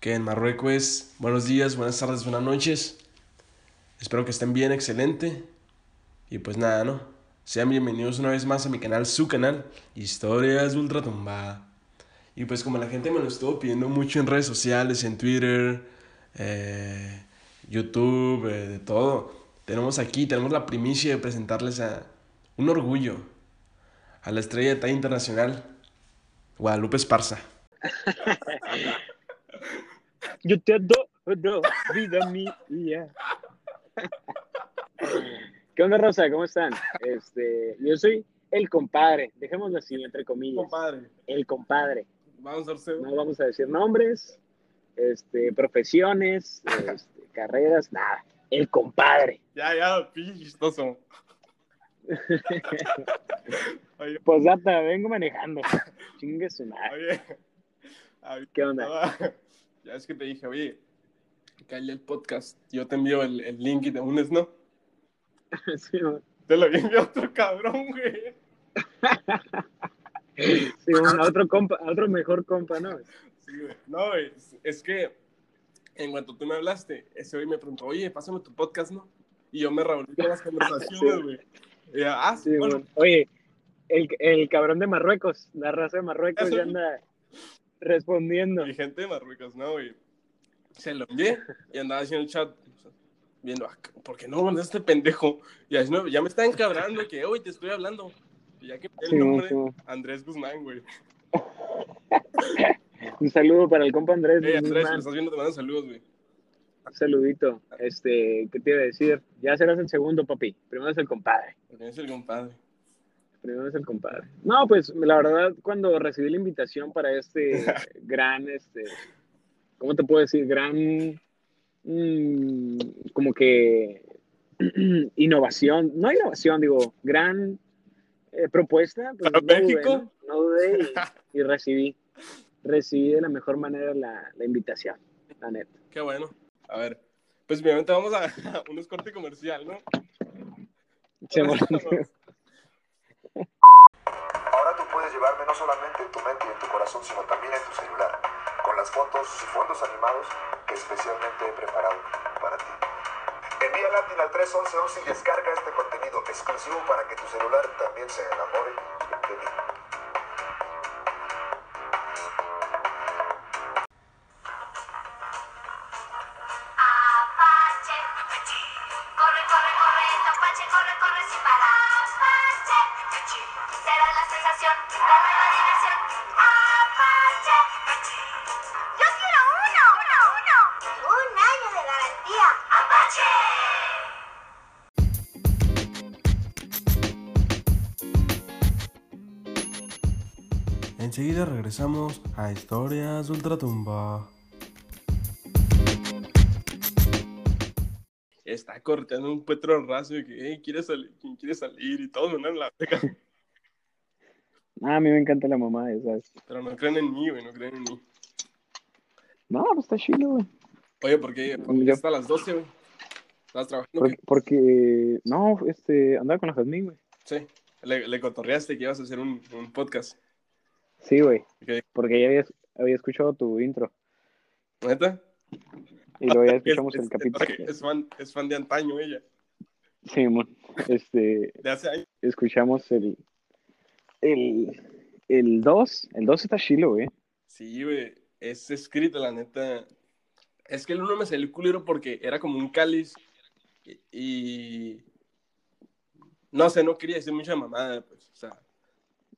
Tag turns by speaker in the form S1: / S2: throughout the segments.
S1: que en Marruecos, buenos días, buenas tardes, buenas noches. Espero que estén bien, excelente. Y pues nada, ¿no? Sean bienvenidos una vez más a mi canal, su canal, Historias Ultratumba. Y pues como la gente me lo estuvo pidiendo mucho en redes sociales, en Twitter, eh, YouTube, eh, de todo, tenemos aquí, tenemos la primicia de presentarles a un orgullo, a la estrella de talla internacional, Guadalupe Esparza.
S2: Yo te adoro, vida mía. ¿Qué onda, Rosa? ¿Cómo están? Este, yo soy el compadre, dejémoslo así, entre comillas.
S1: Compadre.
S2: El compadre.
S1: Vamos a hacer...
S2: No vamos a decir nombres, este, profesiones, este, carreras, nada. El compadre.
S1: Ya, ya, pinche chistoso. Oye,
S2: Pues data, vengo manejando. Chingue su madre.
S1: oye.
S2: ¿Qué onda?
S1: estaba- Ya es que te dije, oye, cae el podcast. Yo te envío el, el link y te unes, ¿no?
S2: Sí, man.
S1: Te lo envió otro cabrón, güey.
S2: Sí, a otro compa, a otro mejor compa, ¿no?
S1: Sí, güey. No, güey, es, es que en cuanto tú me hablaste, ese güey me preguntó, oye, pásame tu podcast, ¿no? Y yo me revolví con las conversaciones, güey. Y ah, sí, bueno.
S2: Oye, el, el cabrón de Marruecos, la raza de Marruecos
S1: Eso.
S2: ya anda respondiendo.
S1: Y gente de Marruecos, ¿no, güey? Se lo envié y andaba haciendo el chat, viendo, ah, ¿por qué no mandaste este pendejo? Y así, no, ya me está encabrando que, oye, te estoy hablando. Y ya que el
S2: Sí,
S1: nombre,
S2: sí.
S1: Andrés Guzmán, güey.
S2: Un saludo para el compa Andrés.
S1: Hey, Andrés,
S2: Guzmán.
S1: me estás viendo, te mando saludos, güey.
S2: Un saludito. Este, ¿qué te iba a decir? Ya serás el segundo, papi. Primero es el compadre.
S1: Porque es el compadre.
S2: Primero es el compadre. No, pues la verdad, cuando recibí la invitación para este gran, este, ¿cómo te puedo decir? Gran, mm, como que innovación, no innovación, digo, gran eh, propuesta. Pues,
S1: ¿Para
S2: no dudé,
S1: México?
S2: ¿no? No dudé y, y recibí, recibí de la mejor manera la, la invitación, la neta.
S1: Qué bueno. A ver, pues obviamente vamos a, a unos cortes comercial, ¿no?
S2: Se
S3: Ahora tú puedes llevarme no solamente en tu mente y en tu corazón, sino también en tu celular, con las fotos y fondos animados que especialmente he preparado para ti. Envía Latin al 31111 y descarga este contenido exclusivo para que tu celular también se enamore de mí.
S1: Regresamos a Historias Ultratumba. Está cortando un petro raso de que, hey, ¿quiere salir? ¿quién quiere salir? Y todos me mandan la beca.
S2: Ah, a mí me encanta la mamá de esas.
S1: Pero no creen en mí, güey, no creen en mí.
S2: No, pues está chido, güey.
S1: Oye, ¿por qué? ¿Por qué
S2: Yo-
S1: hasta las 12, güey? ¿Estabas trabajando?
S2: Porque, porque, no, este, andaba con la Jazmín, güey.
S1: Sí. Le, le cotorreaste que ibas a hacer un, un podcast.
S2: Sí, güey. Porque ya había, había escuchado tu intro.
S1: ¿Neta?
S2: Y luego ya
S1: Es-
S2: escuchamos
S1: es,
S2: el capítulo.
S1: es- fan, es fan de antaño ella.
S2: Sí, mon. Este,
S1: De hace años.
S2: escuchamos el, el, el 2. El 2 está chilo, güey.
S1: Sí, güey. Es escrito, la neta. Es que el uno me salió culero porque era como un cáliz y, y- No sé, no quería decir mucha mamada, pues. O sea,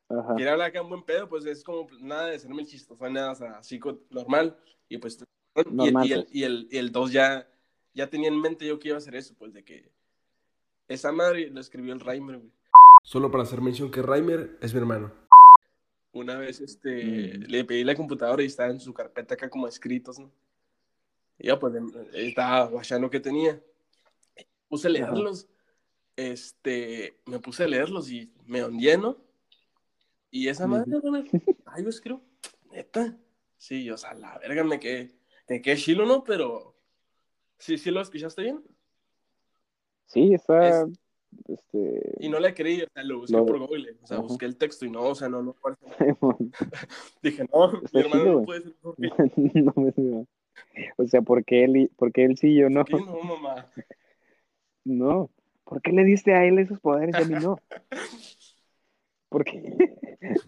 S2: Ajá.
S1: quería hablar acá un buen pedo, pues es como nada de hacerme el chistoso, nada, o sea, así normal. Y pues. y el-
S2: Normal,
S1: y, el,
S2: pues.
S1: y, el, y el 2 ya, ya tenía en mente yo que iba a hacer eso, pues de que. Esa madre lo escribió el Reimer, güey. Solo para hacer mención que Reimer es mi hermano. Una vez este,
S2: Mm.
S1: le pedí la computadora y estaba en su carpeta acá como escritos, ¿no? Y yo pues estaba guachando que tenía. Puse a
S2: Ajá.
S1: leerlos. Este, me puse a leerlos y me hundí, ¿no? Y esa madre, ay, yo escribo, neta. Sí, o sea, la verga me quedé, me quedé chilo, ¿no? Pero, sí, sí lo escuchaste bien.
S2: Sí, está.
S1: Es-
S2: Este.
S1: Y no le creí, o sea, lo busqué por Google, o sea,
S2: Ajá.
S1: busqué el texto y no, o sea, no, no. Dije, no, mi hermano
S2: chido,
S1: no puede ser yo.
S2: no me suena. O sea, ¿por qué él, y- por qué él sí y yo no?
S1: ¿Qué no, mamá?
S2: No. ¿Por qué le diste a él esos poderes y a mí no? ¿Por qué?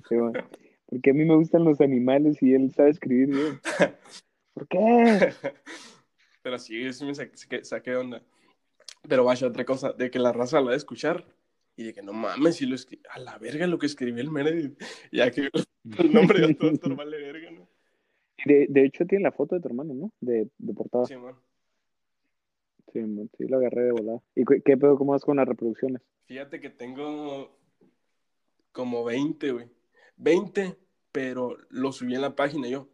S2: Sí, bueno. Porque a mí me gustan los animales y él sabe escribir bien. ¿Por qué?
S1: Pero sí, sí me saqué, de onda. Pero vaya, otra cosa, de que la raza lo va a escuchar y de que no mames, si lo escribí, a la verga lo que escribió el Meredith. Ya que el nombre de todo esto vale verga, ¿no?
S2: De, de hecho, tiene la foto de tu hermano, ¿no? De, de portada.
S1: Sí, man.
S2: Sí, man, sí, lo agarré de volada. ¿Y qué, qué pedo? ¿Cómo vas con las reproducciones?
S1: Fíjate que tengo como 20, güey. 20, pero lo subí en la página yo.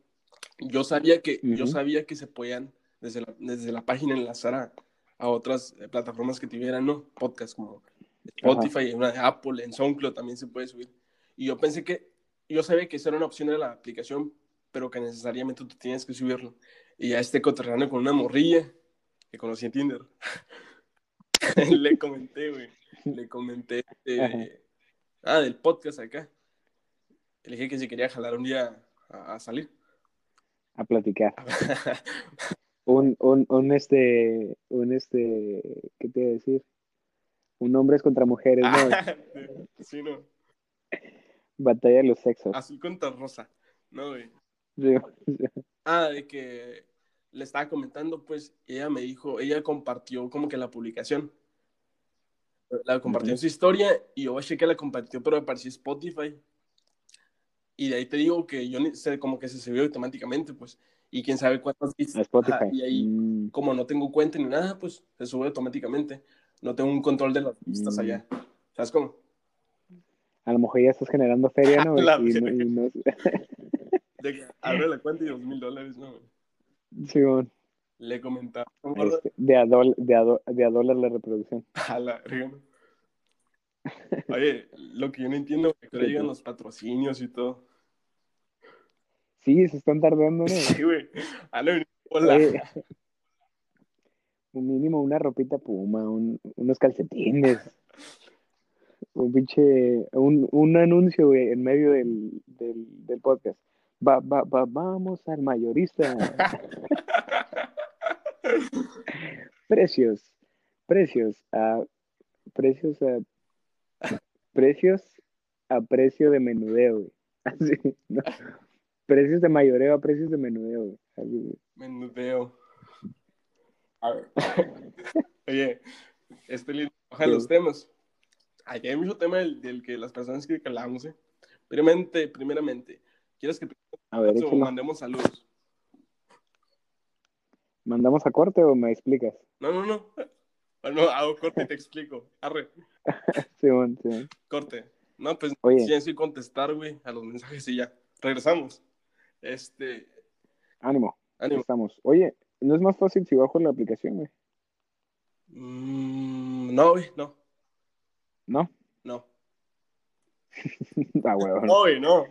S1: Yo sabía que, yo sabía que se podían desde la, desde la página enlazar a, a otras eh, plataformas que tuvieran, ¿no? Podcast como Spotify, una de Apple, en SoundCloud también se puede subir. Y yo pensé que, yo sabía que esa era una opción de la aplicación, pero que necesariamente tú tienes que subirlo. Y ya este coterráneo con una morrilla que conocí en Tinder. Le comenté, güey. Le comenté de- ah, del podcast acá. Le dije que si quería jalar un día a, a salir.
S2: A platicar. Un, un, un este, un este, ¿qué te iba a decir? Un hombres contra mujeres, ¿no?
S1: sí, no.
S2: Batalla de los sexos.
S1: Azul contra rosa. No, güey.
S2: Sí.
S1: Ah, de que le estaba comentando, pues, ella me dijo, ella compartió como que la publicación. La compartió en su historia y yo achei que la compartió, pero me pareció Spotify. Y de ahí te digo que yo sé, como que se subió automáticamente, pues. Y quién sabe cuántas vistas.
S2: Spotify.
S1: Y ahí,
S2: Mm,
S1: como no tengo cuenta ni nada, pues se sube automáticamente. No tengo un control de las vistas
S2: Mm.
S1: allá. ¿Sabes cómo?
S2: a lo mejor ya estás generando feria, ¿no?
S1: La
S2: Y no-
S1: verga.
S2: y no-
S1: De que abre la cuenta y dos mil dólares, ¿no? güey?
S2: Simón,
S1: Le comentaba
S2: este, de, a dol- de, a do- de a dólar la reproducción.
S1: a la. Oye, lo que yo no entiendo es que ahora llegan los patrocinios y todo.
S2: Sí, se están tardando, ¿no?
S1: Sí, güey. Hola.
S2: Oye, un mínimo una ropita puma, un- unos calcetines, un pinche, un, un anuncio güey, en medio del, del, del podcast. Va, va, va, vamos al mayorista. precios, precios, a precios a precios a precio de menudeo, güey. Así, ¿no? Precios de mayoreo a precios de menudeo, güey. Así, güey.
S1: Menudeo. A ver. Oye, este lindo baja los temas. Aquí hay mucho tema del, del que las personas que hablamos, ¿eh? Primeramente, primeramente, ¿quieres que
S2: A ver,
S1: mandemos saludos?
S2: ¿Mandamos a corte o me explicas?
S1: No, no, no. No, hago corte y te explico. Arre,
S2: Simón, Simón.
S1: corte. No, pues
S2: Oye.
S1: tienes que contestar, güey, a los mensajes y ya. Regresamos. Este,
S2: Ánimo,
S1: ánimo.
S2: estamos. Oye, ¿no es más fácil si bajo la aplicación, güey?
S1: Mm, no, güey, no,
S2: ¿No?
S1: no.
S2: Ah.
S1: No, güey, no.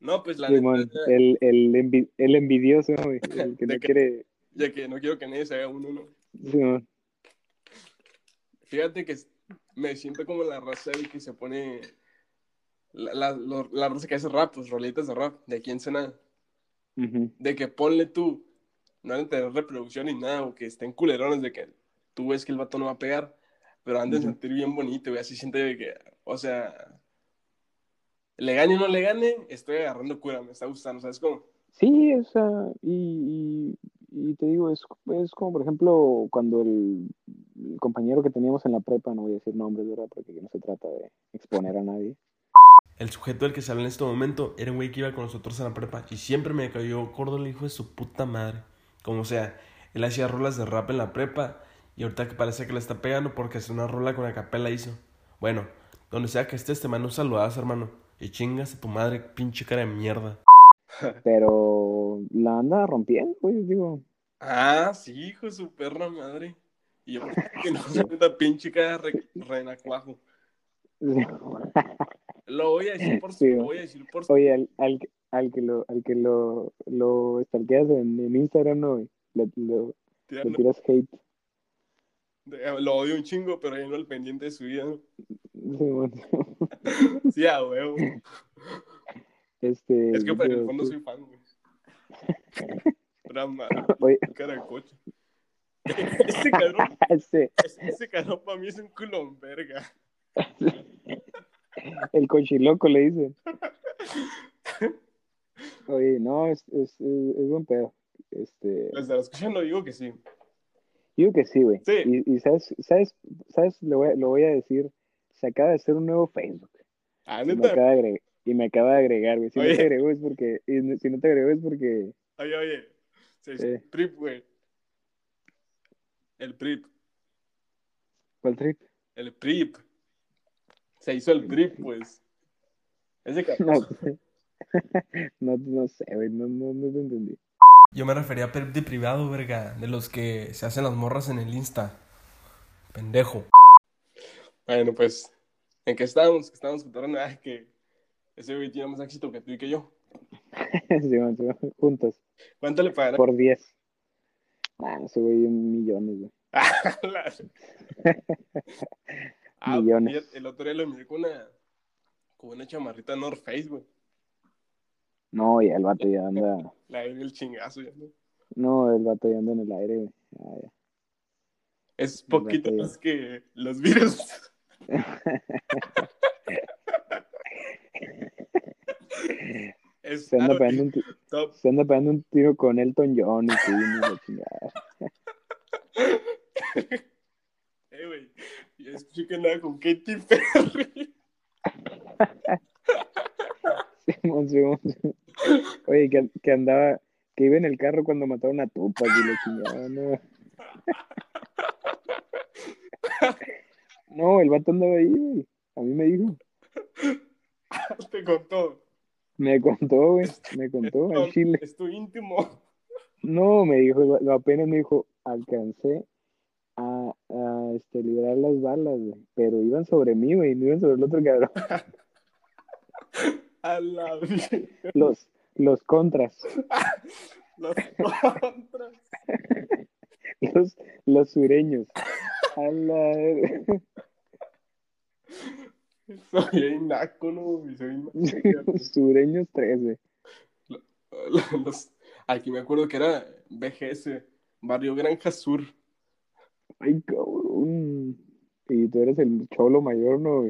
S1: No, pues la
S2: Simón,
S1: neta,
S2: el, el, envi- el envidioso, güey. El que
S1: ¿De
S2: no quiere.
S1: ya que no quiero que nadie se haga uno, ¿no?
S2: Simón.
S1: Fíjate que me siento como la raza de que se pone. La, la, lo- la raza que hace rap, pues rolitas de rap, de aquí en Senada. De que ponle tú, no van a tener reproducción ni nada, o que estén culerones de que tú ves que el vato no va a pegar, pero han de sentir bien bonito, güey. Así siente de que, o sea, le gane o no le gane, estoy agarrando cura, me está gustando, ¿sabes cómo?
S2: Sí, o sea, y, y, y te digo, es, es como, por ejemplo, cuando el, el compañero que teníamos en la prepa, no voy a decir nombres, ¿verdad? Porque aquí no se trata de exponer a nadie.
S1: El sujeto del que se habla en este momento era un güey que iba con nosotros en la prepa y siempre me cayó gordo el hijo de su puta madre. Como sea, él hacía rolas de rap en la prepa y ahorita que parece que le está pegando porque hace una rola con la capela hizo. Bueno, donde sea que estés te mando un saludazo, hermano. Y chingas a tu madre, pinche cara de mierda.
S2: Pero la anda rompiendo, güey, digo.
S1: Ah, sí, hijo de su perra madre. Y yo, que no se meta pinche cara de re, renacuajo. Lo voy a decir por
S2: Sí,
S1: lo
S2: güey.
S1: voy a decir por
S2: Oye, al, al, que- al que lo, al que lo, lo stalkeas en, en Instagram, no, güey. Le, lo- le tiras hate.
S1: Lo odio un chingo, pero ya no al pendiente de su vida. ¿no? Sí, a huevo.
S2: Este,
S1: Es que el
S2: yo-
S1: fondo
S2: tú-
S1: soy fan, güey. Pura madre,
S2: Oye,
S1: cara de coche. Ese cabrón,
S2: ese,
S1: ese, ese cabrón para mí es un culón, verga.
S2: el cochiloco le dicen. Oye, no, es, es, es, es buen pedo. Este,
S1: Les estará escuchando, digo que sí.
S2: Digo que sí, güey.
S1: Sí.
S2: Y, y sabes, sabes, sabes, lo voy, a, lo voy a decir, se acaba de hacer un nuevo Facebook.
S1: Ah,
S2: Y me
S1: neta.
S2: acaba de agregar, y me acaba de agregar, güey. Si
S1: Oye.
S2: no te agregó es porque, y si no te agregó es porque,
S1: Oye, oye. Se hizo
S2: Eh.
S1: el PRIP, güey. El PRIP.
S2: ¿cuál trip?
S1: El PRIP. Se hizo el PRIP, pues. Ese
S2: No, no, no sé, güey, no, no, no te entendí.
S1: Yo me refería a PRIP de privado, verga. De los que se hacen las morras en el Insta. Pendejo. Bueno, pues. ¿En qué estábamos? Que estábamos contando ah, que ese güey tiene más éxito que tú y que yo.
S2: Simón, Simón, juntos,
S1: ¿Cuánto le pagarán?
S2: por 10. Ah, ese güey, millones, güey.
S1: Ah,
S2: Millones.
S1: fíjate, El otro día lo miré con una, con una chamarrita North Face, güey.
S2: No, ya el vato ya anda,
S1: La de el chingazo, ya, ¿no?
S2: no, el vato ya anda en el aire, güey. Ah, ya.
S1: Es poquito
S2: ya.
S1: más que los virus. es
S2: Se anda pegando un, ti-
S1: top.
S2: se anda pegando un tiro con Elton John y y la chingada.
S1: Eh, güey. Y escuché que andaba con Katy Perry.
S2: Simón, Simón, Simón. Oye, que, que andaba, que iba en el carro cuando mataron a Tupac y la chingada, no. No, el vato andaba ahí, güey. A mí me dijo.
S1: Te contó.
S2: Me contó, güey. Me contó al chile.
S1: es tu íntimo.
S2: No, me dijo, lo apenas me dijo, alcancé a, a este, librar las balas, güey. Pero iban sobre mí, güey, no iban sobre el otro cabrón.
S1: A la vida.
S2: Los, los contras,
S1: Los contras.
S2: los, los sureños. A la...
S1: Soy güey? Soy
S2: sureños 13.
S1: Los- Aquí me acuerdo que era BGS, Barrio Granja Sur.
S2: Ay, cabrón. Y tú eres el cholo mayor, ¿no?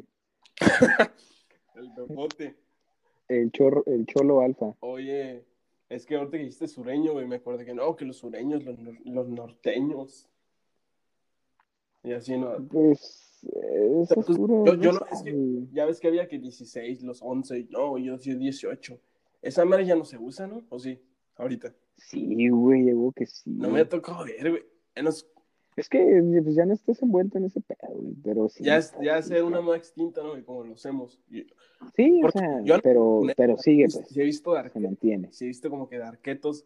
S1: El bebote.
S2: El, chorro, el cholo alfa.
S1: Oye, es que ahorita que dijiste sureño, güey, me acuerdo que no, que los sureños, los, los norteños. Y así, ¿no?
S2: Pues, eh,
S1: Pues, yo- yo
S2: no
S1: es que-. Ya ves que había que 16, los 11, no, yo sí 18. Esa madre ya no se usa, ¿no? ¿O sí? Ahorita.
S2: Sí, güey, llegó que sí.
S1: No me ha tocado ver, güey. Ya, nos-
S2: Es que pues, ya no estás envuelto en ese pedo, güey, pero sí.
S1: ya es ya ser una moda extinta, ¿no? güey? Como lo hacemos. Y-
S2: Sí, o sea,
S1: yo no-
S2: pero, pero sigue, pues,
S1: Sí he visto de
S2: se
S1: arque-
S2: mantiene.
S1: sí he visto como que de arquetos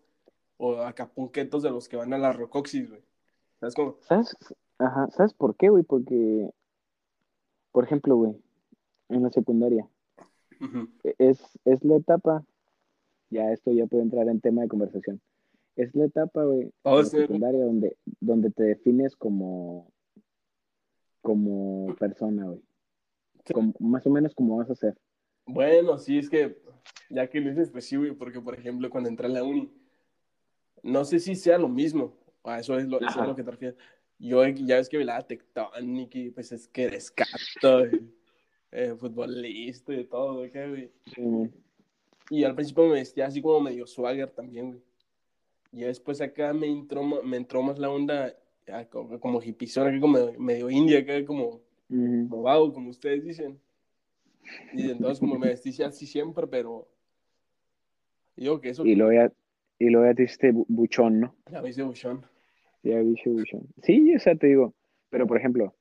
S1: o acapunquetos de los que van a la Rocoxis, güey. ¿Sabes cómo?
S2: ¿Sabes? Ajá, ¿sabes por qué, güey? Porque, por ejemplo, güey, en la secundaria, e- es, es la etapa, ya esto ya puede entrar en tema de conversación, es la etapa, güey,
S1: Oh, sí.
S2: secundaria donde, donde te defines como, como persona, güey. Como- más o menos como vas a ser.
S1: Bueno, sí, es que ya que lo dices, pues sí, güey, porque por ejemplo cuando entré a la uni, no sé si sea lo mismo, a eso es lo, eso es
S2: Ajá.
S1: lo que te refieres. Yo ya ves que bailaba Tectonic y pues es que eres cato, eh, futbolista y todo, güey, ¿qué, güey.
S2: Sí, güey.
S1: Y al principio me vestía así como medio swagger también, güey. Y después acá me entró, me entró más la onda ah, como, como hipizón, acá como medio india, acá como, como vago, como ustedes dicen. Y entonces como me vestí así siempre, pero digo que eso
S2: Y luego ya, y luego ya te hiciste bu- buchón, ¿no?
S1: ya me hice buchón.
S2: Ya dije buchón. Sí, o sea, te digo, pero por ejemplo,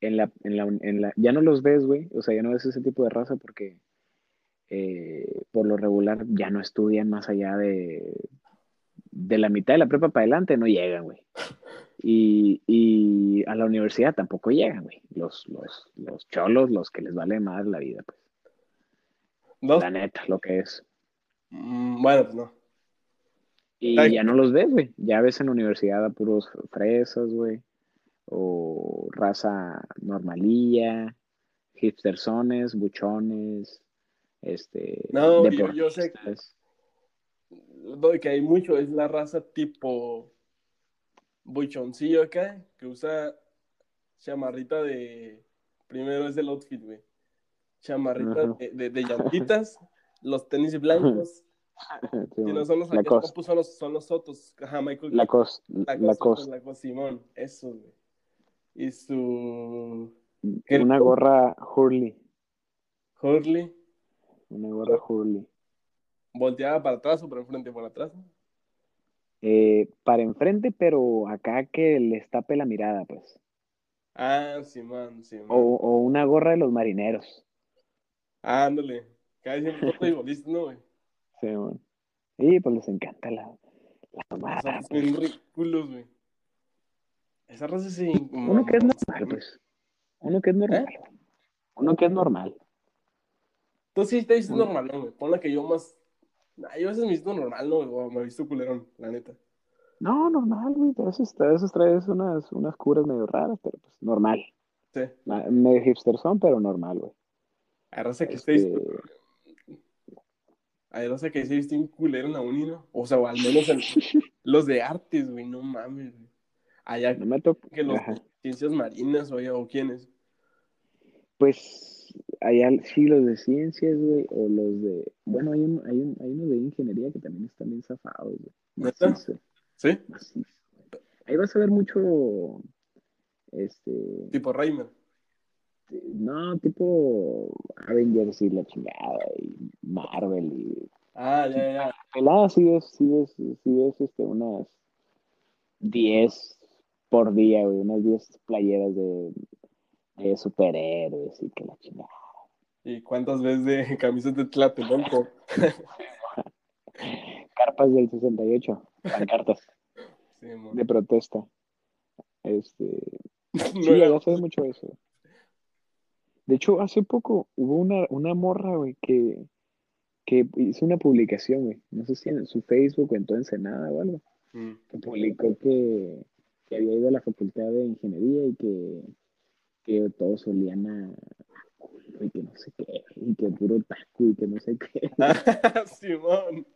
S2: en la, en la, en la, ya no los ves, güey, o sea, ya no ves ese tipo de raza porque eh, por lo regular ya no estudian más allá de, de la mitad de la prepa para adelante, no llegan, güey. Y, y a la universidad tampoco llegan, güey. Los, los, los cholos, los que les vale más la vida, pues.
S1: ¿No?
S2: La neta, lo que es.
S1: Mm, bueno, pues no.
S2: Y
S1: Ay.
S2: ya no los ves, güey. Ya ves en la universidad a puros fresas, güey. O raza normalía, hipstersones, buchones, este,
S1: No, yo- yo sé-
S2: deportistas.
S1: Lo que hay mucho es la raza tipo buchoncillo acá, que usa chamarrita de. Primero es el outfit, güey. Chamarrita de, de, de llantitas, los tenis blancos.
S2: Sí,
S1: que no son los
S2: Lacoste.
S1: no, son los, son los sotos. Ajá, Michael.
S2: Lacoste,
S1: Lacoste,
S2: Lacoste.
S1: Lacoste, Simón, eso, güey. Y su.
S2: Una gorra Hurley.
S1: Hurley,
S2: Una gorra Hurley.
S1: Volteada para atrás o para enfrente por atrás.
S2: Eh, para enfrente, pero acá que les tape la mirada, pues.
S1: Ah, Simón, Simón.
S2: O, o una gorra de los marineros.
S1: Ándale. Cada vez ¿no, güey?
S2: Sí, man. Y pues les encanta la, la tomada.
S1: Son
S2: pues.
S1: ridículos, güey. Esa raza sí.
S2: Uno que es normal, pues. Uno que es normal.
S1: ¿Eh?
S2: güey. Uno que es normal.
S1: Tú sí te
S2: Mm.
S1: normal, ¿no, güey? Ponle que yo más. Nah, yo a veces me visto normal, ¿no? O me he visto culerón, la neta.
S2: No, normal, güey. A veces, a veces traes unas, unas curas medio raras, pero pues normal.
S1: Sí.
S2: Ma- Medio hipster son, pero normal, güey.
S1: Hay raza que
S2: Este,
S1: viste. Hay raza que se viste un culero en la uni, ¿no? O sea, o al menos en- los de artes, güey, no mames, güey. Allá
S2: no me
S1: que los
S2: Ajá.
S1: de ciencias marinas, oye, o quiénes.
S2: Pues hay sí los de ciencias, güey, o los de... Bueno, hay, un, hay, un, hay uno de ingeniería que también están bien zafados, güey.
S1: ¿Sí?
S2: macizo. Ahí vas a ver mucho, este...
S1: Tipo Reimer.
S2: No, tipo Avengers y la chingada, y Marvel y...
S1: Ah, ya, ya.
S2: Pelada sí ves, sí ves, sí ves, este, unas 10 por día, güey, unas 10 playeras de, de superhéroes y que la chingada.
S1: ¿Y cuántas veces de camisas de Tlatelolco?
S2: Carpas del 68, pancartas
S1: Sí,
S2: de protesta. Este,
S1: No
S2: sí,
S1: era-
S2: ya se ve mucho eso. De hecho, hace poco hubo una, una morra, güey, que, que hizo una publicación, güey, no sé si en su Facebook o en toda Ensenada o algo,
S1: Mm.
S2: que publicó que, que había ido a la facultad de ingeniería y que, que todos olían a, culo y que no sé qué, y que puro taco y que no sé qué.
S1: Simón.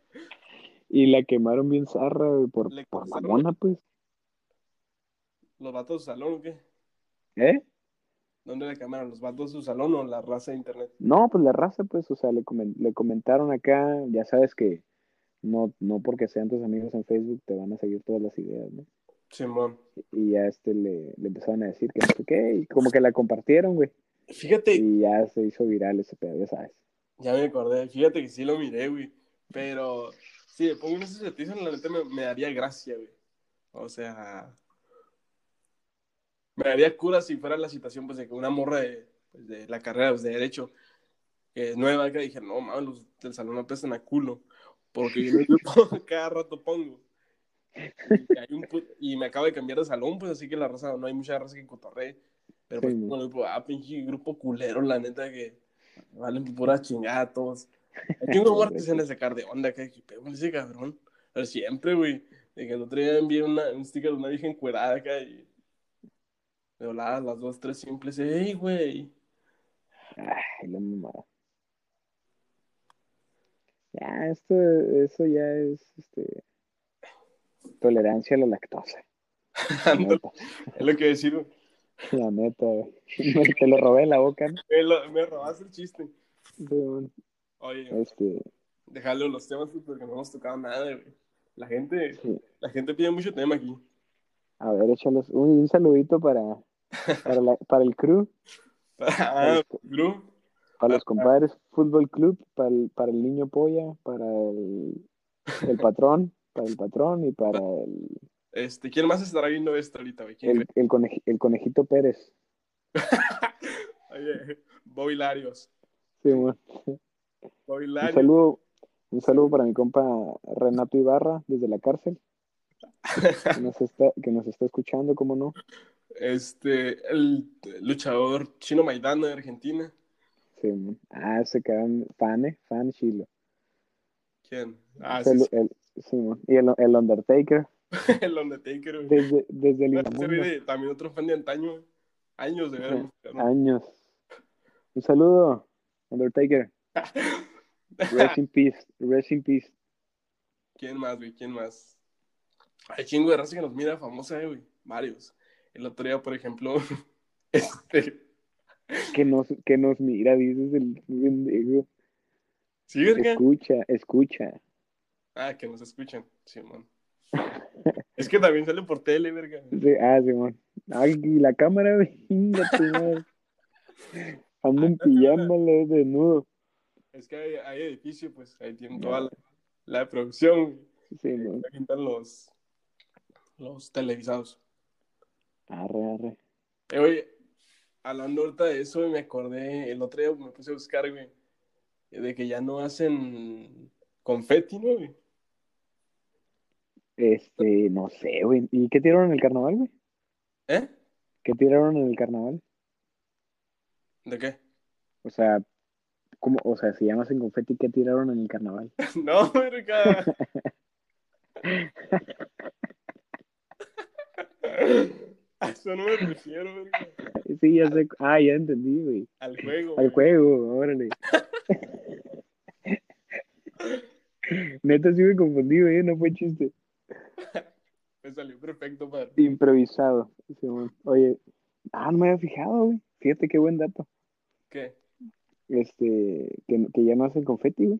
S2: Y la quemaron bien zarra, güey, por,
S1: Le
S2: por mamona, pues.
S1: ¿Los vatos de su salón o qué?
S2: ¿Eh?
S1: ¿Dónde le quemaron? ¿Los vatos de su salón o la raza de internet?
S2: No, pues la raza, pues, o sea, le, comen- le comentaron acá, ya sabes que no, no porque sean tus amigos en Facebook te van a seguir todas las ideas, ¿no?
S1: Simón.
S2: Y ya este le, le empezaron a decir que no sé qué, y como que la compartieron, güey.
S1: Fíjate,
S2: Y ya se hizo viral ese pedo, ya sabes.
S1: ya me acordé, fíjate que sí lo miré, güey. Pero si le pongo unos ejercicios, la neta me, me daría gracia, güey. O sea, me daría cura si fuera la situación, pues, de que una morra de, pues, de la carrera pues, de Derecho, que es nueva, que dije, no, mames, los del salón apestan a culo. Porque yo en cada rato pongo. Y, hay un pu- y me acabo de cambiar de salón, pues, así que la raza, no hay mucha raza que cotorree. Pero pues,
S2: Sí,
S1: el grupo, ah, pinche grupo culero, la neta, que valen pura chingada todos. Hay un rumor que se de sacar de onda, que con ese cabrón. Pero siempre, güey. De que el otro día envié una, un sticker de una vieja encuerada acá y. De volada, las dos, tres simples. ¡Ey, güey!
S2: Ay, la mamada. Ya, esto, eso ya es, este, tolerancia a la lactosa. La
S1: Ándale,
S2: neta,
S1: es lo que decir,
S2: la neta, güey. Te lo robé de la boca, ¿no?
S1: Me, lo- me robaste el chiste. Oye,
S2: Este,
S1: déjalo los temas pues, porque no hemos tocado nada, güey. La gente,
S2: sí.
S1: la gente pide mucho tema aquí.
S2: A ver, échalos. Uy, un saludito para, para, la- para el crew,
S1: Ah, Gru,
S2: para los compadres Fútbol Club, para el, para el niño polla, para el, el patrón, para el patrón y para el,
S1: este, ¿quién más estará viendo esto ahorita, güey? ¿Quién
S2: el, el, coneji- el conejito Pérez.
S1: Oye, Bobby Larios.
S2: Sí, bueno.
S1: Bobby
S2: Un saludo, un saludo para mi compa Renato Ibarra desde la cárcel, que nos está, que nos está escuchando, ¿cómo no?
S1: Este, el luchador chino Maidana de Argentina.
S2: Sí, mon. Ah, se quedan fan, eh, fan chilo.
S1: ¿Quién? Ah,
S2: el,
S1: sí,
S2: el- sí. Y el, el Undertaker,
S1: el Undertaker, güey.
S2: desde, desde el
S1: de- también otro fan de antaño. Años de ver.
S2: Años. Un saludo, Undertaker. Rest in peace, rest in peace.
S1: ¿Quién más, güey? ¿Quién más? Hay chingo de raza que nos mira famosa, eh, güey. Varios. El otro día, por ejemplo, este.
S2: Que nos, que nos mira, dices el pendejo.
S1: ¿Sí, verga?
S2: Escucha, escucha.
S1: Ah, que nos escuchan. Simón. es que también sale por tele, verga.
S2: Sí, ah, Simón. Ay, y la cámara, venga. Ando en pijama, le desnudo.
S1: Es que hay, hay edificio, pues ahí tienen toda la, la producción. güey.
S2: Simón.
S1: Ahí están los, los televisados.
S2: Arre, arre.
S1: Eh, oye, hablando ahorita de eso, me acordé, el otro día me puse a buscar, güey, de que ya no hacen confeti, ¿no, güey?
S2: Este, no sé, güey. ¿Y qué tiraron en el carnaval, güey?
S1: ¿Eh?
S2: ¿Qué tiraron en el carnaval?
S1: ¿De qué?
S2: O sea, ¿cómo? O sea, si no hacen confeti, ¿qué tiraron en el carnaval?
S1: No, verga. A eso no me refiero, verga.
S2: Sí, ya sé. Ah, ya entendí, güey.
S1: Al juego.
S2: Al
S1: güey.
S2: juego, órale. Neta, sí me confundí, güey. No fue chiste.
S1: Me salió perfecto, padre.
S2: Improvisado. Oye, ah, no me había fijado, güey. Fíjate qué buen dato.
S1: ¿Qué?
S2: Este, que, que ya no hacen confeti, güey.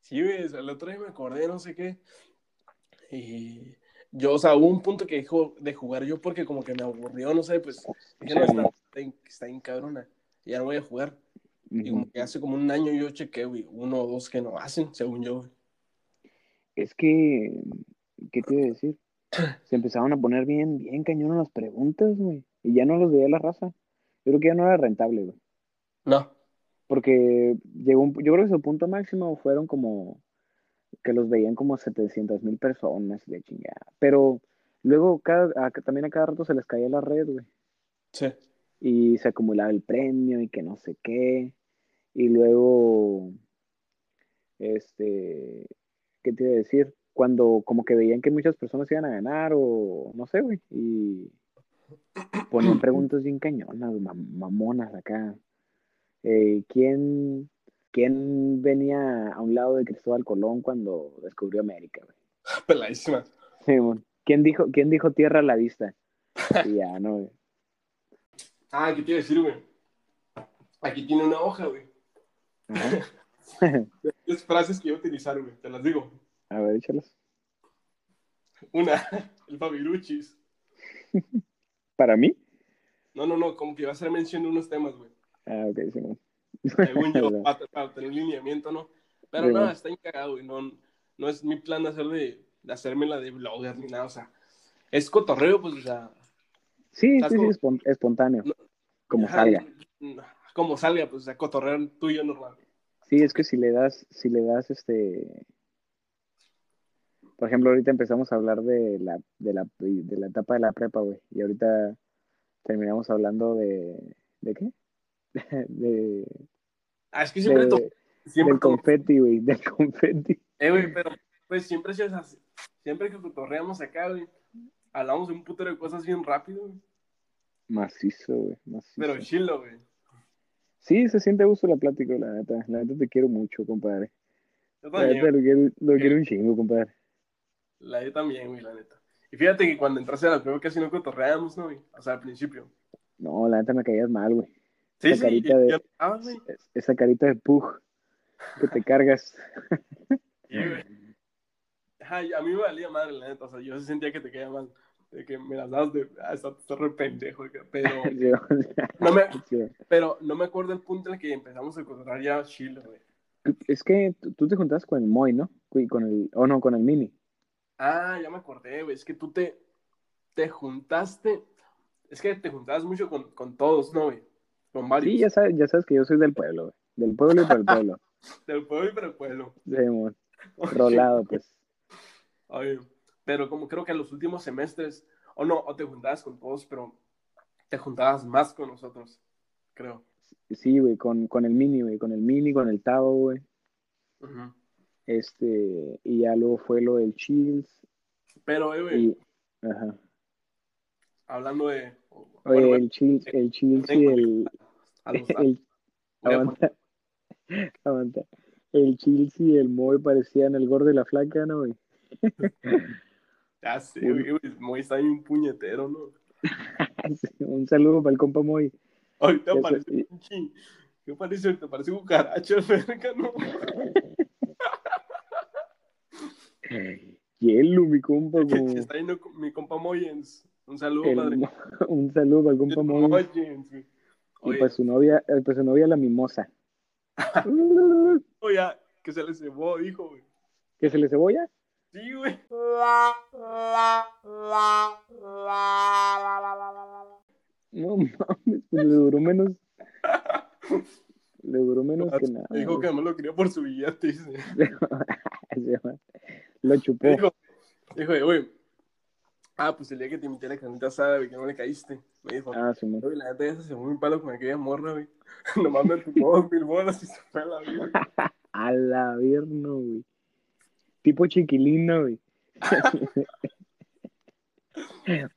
S1: Sí, güey, el otro día me acordé, no sé qué. Y yo, o sea, hubo un punto que dejó de jugar yo porque como que me aburrió, no sé, pues dije, no, está, está, en- está en cabrona. Ya no voy a jugar. Y como que hace como un año yo chequé, güey, uno o dos que no hacen, según yo, güey.
S2: Es que, ¿qué te iba a decir? Se empezaron a poner bien, bien cañón las preguntas, güey. Y ya no los veía la raza. Yo creo que ya no era rentable, güey.
S1: No.
S2: Porque llegó un, yo creo que su punto máximo fueron como que los veían como 700 mil personas de chingada. Pero luego cada, a- también a cada rato se les caía la red, güey.
S1: Sí.
S2: Y se acumulaba el premio y que no sé qué. Y luego, este, ¿qué te iba a decir? Cuando como que veían que muchas personas iban a ganar o no sé, güey. Y ponían preguntas bien cañonas, mam- mamonas acá. Eh, ¿quién, ¿Quién venía a un lado de Cristóbal Colón cuando descubrió América, güey?
S1: Peladísima.
S2: Simón. ¿Quién dijo, ¿Quién dijo tierra a la vista? Y ya, no, güey.
S1: Ah, ¿qué te iba a decir, güey? Aquí tiene una hoja, güey. Las frases que iba a utilizar, güey, te las digo.
S2: A ver, échalas.
S1: Una, el Fabiruchis.
S2: ¿Para mí?
S1: No, no, no, como que iba a hacer mención de unos temas, güey.
S2: Ah, ok, Simón.
S1: Según yo, para, para tener un lineamiento, ¿no? Pero
S2: Sí,
S1: nada,
S2: man.
S1: está encagado, güey. No, no es mi plan de hacer de, de hacerme la de blogger ni nada, o sea, es cotorreo, pues, o sea,
S2: Sí,
S1: ¿Estás
S2: sí, sí,
S1: como-
S2: espon- espontáneo.
S1: No.
S2: Como
S1: ajá,
S2: salga.
S1: Como salga, pues, o sea, cotorreo tuyo normal.
S2: Sí, es que si le das, si le das este. Por ejemplo, ahorita empezamos a hablar de la, de la, de la etapa de la prepa, güey. Y ahorita terminamos hablando de. ¿De qué? De,
S1: Ah, es que siempre,
S2: de-
S1: siempre
S2: del confeti, güey. Del confeti.
S1: Eh, güey, pero, pues, siempre se así. Siempre que cotorreamos acá, güey, hablamos de un putero de cosas bien rápido, güey.
S2: Macizo, güey. Macizo.
S1: Pero chilo, güey.
S2: Sí, se siente a gusto la plática, la neta. La neta te quiero mucho, compadre.
S1: Yo
S2: La neta lo quiero, lo quiero un chingo, compadre.
S1: La yo también, güey, la neta. Y fíjate que cuando entraste a la prueba casi no cotorreamos, ¿no, güey? O sea, al principio.
S2: No, la neta me caías mal, güey.
S1: Sí,
S2: Esa
S1: sí,
S2: carita de-
S1: ah, güey.
S2: Es- Esa carita de pug que te cargas.
S1: Sí, güey. Ajá, y a mí me valía madre, la neta. O sea, yo sí sentía que te caía mal. De que me las dabas de. Ah, está, está re pendejo. Pero
S2: Sí, o sea,
S1: no, me,
S2: sí.
S1: pero no me acuerdo el punto en el que empezamos a cotorrear ya chilo, güey.
S2: Es que tú te juntabas con el Moy, ¿no? Y con el, o no, con el Mini.
S1: Ah, ya me acordé, güey. Es que tú te, te juntaste. Es que te juntabas mucho con, con todos, ¿no, güey? Con varios.
S2: Sí, ya sabes, ya sabes que yo soy del pueblo, güey. Del pueblo y para el pueblo.
S1: Del pueblo y para el pueblo.
S2: Sí, mon. Rolado, pues.
S1: Oye, pero como creo que en los últimos semestres, o no, o te juntabas con todos, pero te juntabas más con nosotros, creo.
S2: Sí, güey, con, con el mini, güey, con el mini, con el Tavo, güey.
S1: Ujú.
S2: Este, y ya luego fue lo del Chills.
S1: Pero, eh, güey,
S2: ajá.
S1: hablando de. Bueno,
S2: el Chills, el Chills y el, el, aguanta, aguanta. El Chills y el Moy parecían el gordo y la flaca, ¿no, güey?
S1: Ya sé, güey, Moy está ahí un puñetero, ¿no?
S2: Sí, Un saludo para el compa Moy.
S1: Ahorita parece un pinche. ¿Qué parece ahorita? Parece cucaracha, verga, ¿no?
S2: Hielo, mi compa, como
S1: está con mi compa Moyens. Un saludo,
S2: el
S1: padre.
S2: Un saludo para el compa Moy.
S1: Moyens.
S2: Y pues su novia, eh, pues su novia la mimosa.
S1: oye, que se le cebó, dijo, güey.
S2: ¿Que se le cebolla?
S1: Sí, güey.
S2: No mames, pues le duró menos. Le duró menos que nada.
S1: Dijo que no lo quería por su billete, dice.
S2: Lo chupó.
S1: Dijo, dijo, güey. Ah, pues el día que te invité a la carnita asada, güey, que no le caíste. Me dijo,
S2: Ah, sí.
S1: Güey, la neta esa se un palo con aquella morra, güey. Nomás me tumbó dos mil bolas y se fue a la vida.
S2: A la vierno, güey. Tipo chiquilino, güey.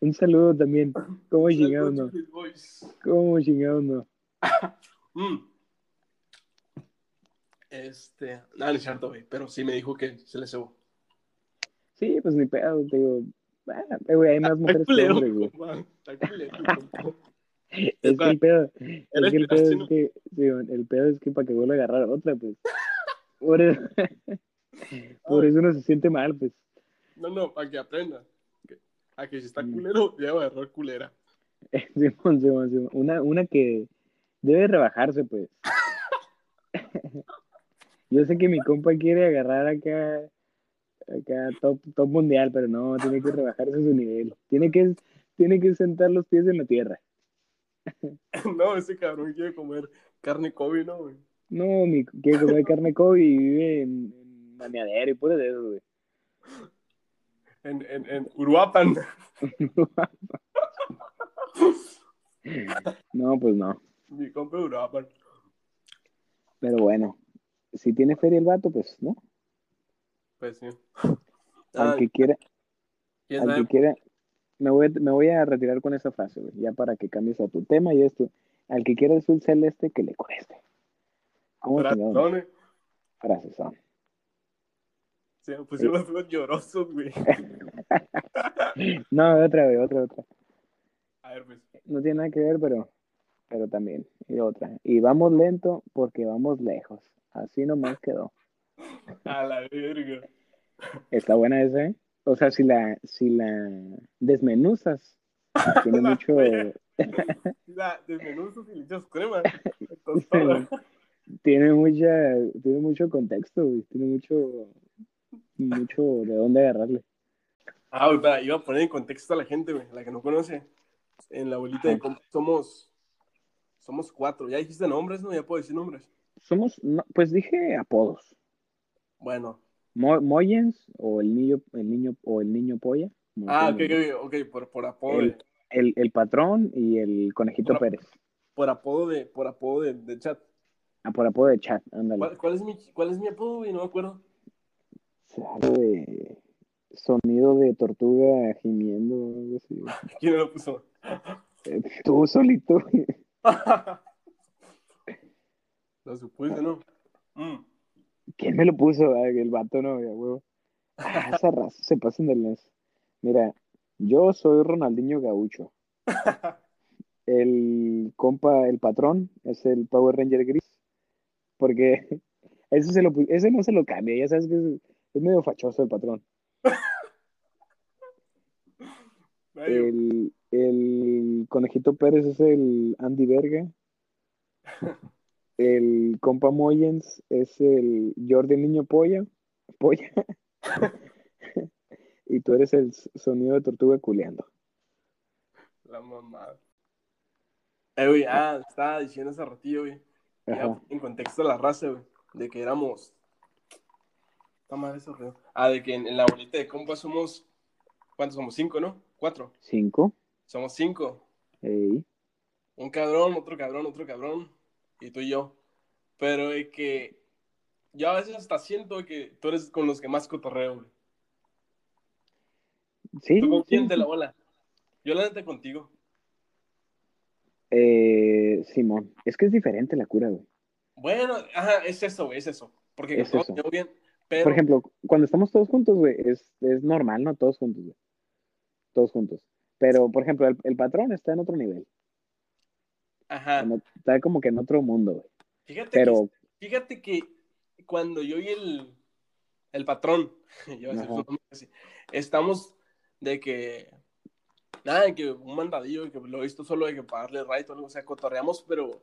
S2: Un saludo también. ¿Cómo chingado no? ¿Cómo chingado no?
S1: Mm. Este, no, no es cierto, güey, pero sí me dijo que se le cebó.
S2: Sí, pues ni pedo, te digo. Ah, eh, güey, hay más mujeres que hombres, güey. Es que el pedo, es que el pedo es que, el pedo es que para que vuelva a agarrar otra, pues. Por eso, por eso uno se siente mal, pues.
S1: No, no, para que aprenda. A que si está culero, ya va a agarrar culera.
S2: Simón, Simón, Simón. Una, una que debe rebajarse, pues. Yo sé que mi compa quiere agarrar acá, acá top, top mundial, pero no, tiene que rebajarse su nivel. Tiene que, tiene que sentar los pies en la tierra.
S1: No, ese cabrón quiere comer carne Kobe, ¿no, güey?
S2: No, mi, quiere comer carne Kobe y vive en, en y puro de eso, güey.
S1: En, en, en Uruapan.
S2: No, pues no.
S1: Mi compa Uruapan.
S2: Pero bueno, si tiene feria el vato, pues no.
S1: Pues sí.
S2: Al
S1: Ah,
S2: que quiera,
S1: ¿quién
S2: al que quiera, me voy, a- me voy a retirar con esa frase, güey, ya para que cambies a tu tema y esto. Al que quiera el azul celeste, que le cueste. ¿Cómo?
S1: Corazones.
S2: Frases son.
S1: Se me pusieron los llorosos, güey.
S2: No, otra vez, otra, otra.
S1: A ver, pues.
S2: No tiene nada que ver, pero, pero también. Y otra. Y vamos lento porque vamos lejos. Así nomás quedó.
S1: A la verga.
S2: Está buena esa, ¿eh? O sea, si la, si la desmenuzas, tiene
S1: La
S2: mucho.
S1: La desmenuzos y le echas crema.
S2: Tiene mucha, tiene mucho contexto, güey. Tiene mucho, mucho de dónde agarrarle.
S1: Ah, güey, espera, iba a poner en contexto a la gente, güey, la que no conoce. En la abuelita de compa somos, somos cuatro. Ya dijiste nombres, ¿no? Ya puedo decir nombres.
S2: Somos, pues dije apodos.
S1: Bueno.
S2: Mo- Moyens o el niño, el niño, o el niño polla.
S1: Ah, ok, ok, ok, por, por apodo
S2: El, el, el patrón y el conejito
S1: Por-
S2: Pérez.
S1: por apodo de, por apodo de, de chat.
S2: Ah, por apodo de chat, ándale.
S1: ¿Cuál, cuál es mi, ¿Cuál es mi apodo, güey? No me acuerdo.
S2: De sonido de tortuga gimiendo.
S1: ¿Quién lo puso?
S2: Eh, Tú solito.
S1: Lo supuse, ¿no? Mm.
S2: ¿Quién me lo puso? Ah, el vato no, ya, huevo. Ah, esa raza se pasan del mes. Mira, yo soy Ronaldinho Gaucho. El compa, el patrón, es el Power Ranger gris. Porque ese, se lo, ese no se lo cambia, ya sabes que es, es medio fachoso el patrón. El, el conejito Pérez es el Andy Verga. El compa Moyens es el Jordi Niño Polla. Polla. y tú eres el sonido de tortuga culeando.
S1: La mamada. Eh, güey, ah, estaba diciendo hace ratillo, güey. Ya
S2: Ajá.
S1: en contexto de la raza, güey. De que éramos. Está mal eso, güey. Ah, de que en, en la bolita de compas somos. ¿Cuántos somos? Cinco, ¿no? Cuatro.
S2: Cinco.
S1: Somos cinco.
S2: Ey.
S1: Un cabrón, otro cabrón, otro cabrón. Y tú y yo. Pero de que yo a veces hasta siento que tú eres con los que más cotorreo, güey.
S2: Sí.
S1: ¿Tú con quién
S2: sí.
S1: la bola? Yo la neta contigo.
S2: Eh, Simón, es que es diferente la cura, güey.
S1: Bueno, ajá, es eso, güey, es eso. Porque
S2: Es eso.
S1: llevo bien, pero...
S2: Por ejemplo, cuando estamos todos juntos, güey, es, es normal, ¿no? Todos juntos, güey. Todos juntos. Pero, por ejemplo, el, el patrón está en otro nivel.
S1: Ajá.
S2: En está como que en otro mundo, güey.
S1: Fíjate
S2: Pero,
S1: que, fíjate que cuando yo y el, el patrón, yo a decir estamos de que, nada, de que un mandadillo, de que lo he visto solo de que para darle right o algo, o sea, cotorreamos, pero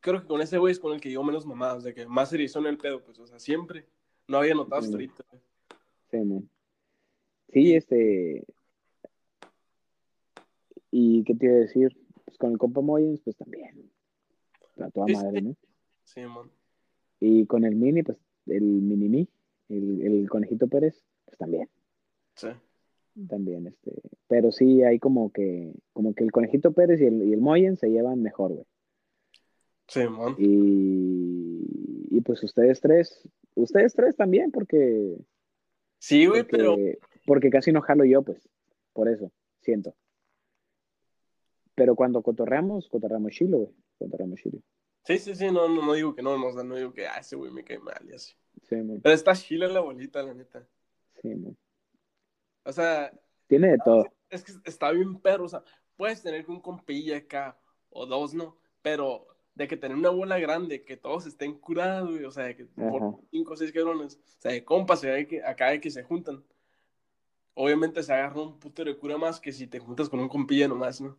S1: creo que con ese güey es con el que digo menos mamadas, de que más en el pedo, pues, o sea, siempre. No había notado hasta
S2: Mm.
S1: ahorita. güey.
S2: sí, man. Sí, este. ¿Y qué te iba a decir? Pues con el compa Moyens, pues también. A toda
S1: Sí,
S2: madre. ¿no?
S1: Sí, man.
S2: Y con el mini, pues el mini mi, el, el conejito Pérez, pues también.
S1: Sí.
S2: También, este. Pero sí hay como que, como que el conejito Pérez y el, y el Moyen se llevan mejor, güey.
S1: Sí, man.
S2: Y, y pues ustedes tres, ustedes tres también, porque,
S1: Sí, güey,
S2: porque,
S1: pero
S2: porque casi no jalo yo, pues, por eso, siento. Pero cuando cotorreamos, cotorreamos chilo, güey, cotorreamos chilo.
S1: sí, sí, sí, no, no, no digo que no, no, no digo que, ah, ese güey me cae mal y así.
S2: Sí, man,
S1: Pero está chila la bolita, la neta.
S2: sí, man.
S1: O sea,
S2: Tiene de todo.
S1: Es que está bien perro, o sea, puedes tener un compilla acá o dos, ¿no? Pero de que tener una bola grande, que todos estén curados, güey, o sea, de que por cinco o seis cabrones, o sea, de compas, ve que acá de que se juntan. Obviamente se agarra un puto de cura más que si te juntas con un compilla nomás, ¿no?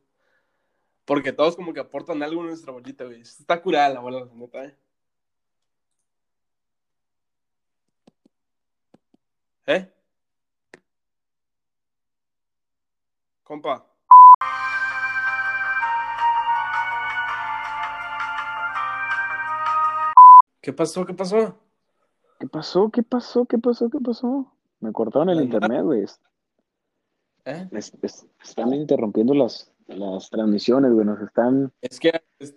S1: Porque todos como que aportan algo en nuestra bolita, güey. Está curada la bola, la neta, ¿eh? ¿Eh? Compa. ¿Qué pasó? ¿Qué pasó?
S2: ¿Qué pasó? ¿Qué pasó? ¿Qué pasó? ¿Qué pasó? Me cortaron el internet, güey.
S1: ¿Eh?
S2: Es- es- están interrumpiendo las, las transmisiones, güey. Nos están,
S1: Es que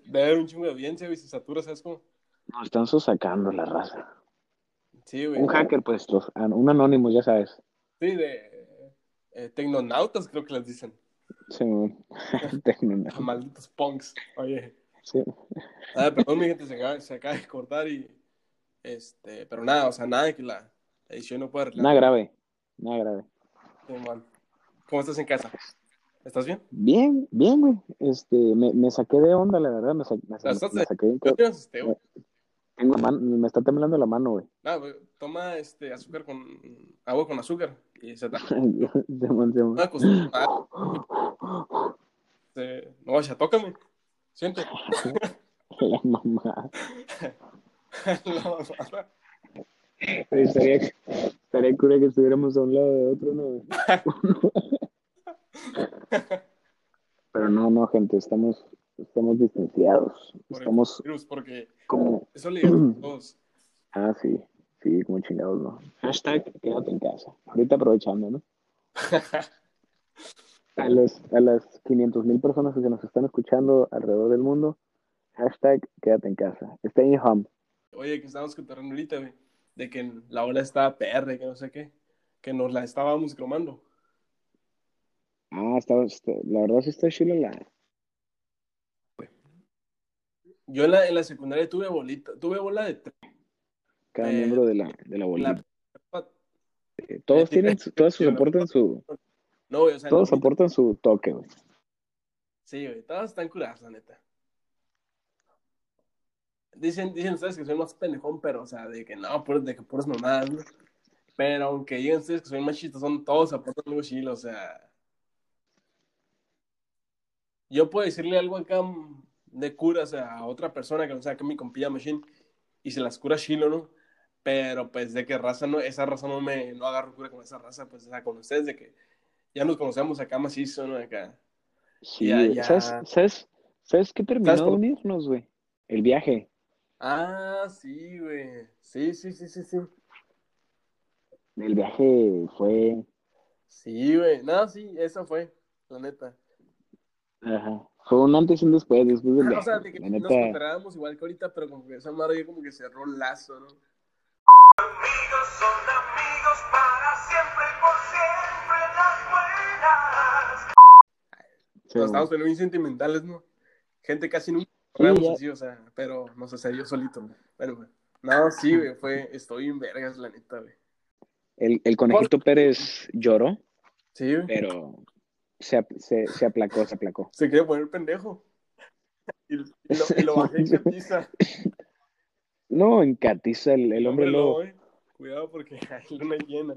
S1: debe haber un chingo de audiencia, güey, se satura, ¿sabes cómo?
S2: nos están sosacando la raza.
S1: Sí, güey.
S2: Un hacker, pues, los- un anónimo, ya sabes.
S1: Sí, de eh, tecnonautas creo que les dicen.
S2: Sí, güey. Tecno-
S1: A malditos punks. Oye.
S2: sí.
S1: Ah, perdón, mi gente, se acaba, se acaba de cortar y... Este, pero nada, o sea, nada que la edición no pueda arreglar.
S2: Nada grave, nada grave.
S1: Sí. ¿Cómo estás en casa? ¿Estás bien?
S2: Bien, bien, güey. Este, me, me saqué de onda, la verdad. Me, sa- me sa-
S1: ¿La estás
S2: me saqué de-
S1: Yo te asusté, güey.
S2: tengo la mano- me está temblando la mano, güey.
S1: Nada, güey, toma este azúcar con... Agua con azúcar y se te...
S2: Simón, Simón.
S1: Una cosa... ah, este, no, vaya, tócame. Siente.
S2: La mamá.
S1: La.
S2: Oye, Estaría, estaría cura que estuviéramos a un lado de otro, ¿no? Gente, estamos, estamos distanciados.
S1: Por el
S2: Estamos
S1: virus, porque
S2: como...
S1: eso le todos.
S2: Ah, sí, sí, como chingados, ¿no? Hashtag quédate en casa. Ahorita aprovechando, ¿no? A, los, a las 500 mil personas que nos están escuchando alrededor del mundo, hashtag quédate en casa. Stay in home.
S1: Oye, que estábamos contando ahorita, güey, de que la ola estaba PR, que no sé qué, que nos la estábamos cromando.
S2: Ah, está, está- la verdad sí está chila la...
S1: Yo en la, en la secundaria tuve bolita, tuve bola de tres.
S2: Cada
S1: Eh,
S2: miembro de la, de la bolita.
S1: La-
S2: Eh, Todos
S1: eh,
S2: tienen, su- todos aportan su,
S1: No, güey, o sea,
S2: todos aportan su toque, güey.
S1: Sí, güey, todas están curadas, la neta. Dicen, dicen ustedes que soy más pendejón, pero, o sea, de que no, puras- de que puras mamadas, ¿no? Pero aunque digan ustedes que soy más son todos aportan algo chilo, o sea. Yo puedo decirle algo acá de cura, o sea, a otra persona que no sea que mi compilla machine y se las cura chilo, ¿no? Pero pues de que raza no, esa raza no me, no agarro cura con esa raza, pues, o sea, con ustedes de que ya nos conocemos acá macizo, ¿no? Acá.
S2: Sí,
S1: Ya.
S2: ¿Sabes, sabes, ¿Sabes qué terminó
S1: ¿Sabes
S2: de unirnos, güey? El viaje.
S1: Ah, sí, güey. Sí, sí, sí, sí, sí.
S2: El viaje fue,
S1: Sí, güey. No, sí, esa fue, la neta.
S2: ajá, Fue un antes y un después, después del
S1: Ah, o sea,
S2: viaje.
S1: de que
S2: La
S1: nos
S2: neta,
S1: cotorreábamos igual que ahorita, pero como que esa madre como que cerró un lazo, ¿no?
S4: Amigos son amigos para siempre y por siempre las buenas.
S2: sí,
S1: Nos estábamos poniendo bien sentimentales, ¿no? Gente casi nunca
S2: Sí,
S1: cotorreamos
S2: ya.
S1: así, o sea, pero no sé, solito, ¿no? Bueno, güey. No, sí, güey, fue, estoy en vergas, la neta, güey.
S2: el, el conejito Pérez lloró,
S1: Sí, güey.
S2: pero se, se, se aplacó, se aplacó.
S1: Se quiere poner pendejo. Y, y lo, y lo bajé en catiza.
S2: No, en Catiza, el, el hombre lobo.
S1: eh. Cuidado porque hay luna llena.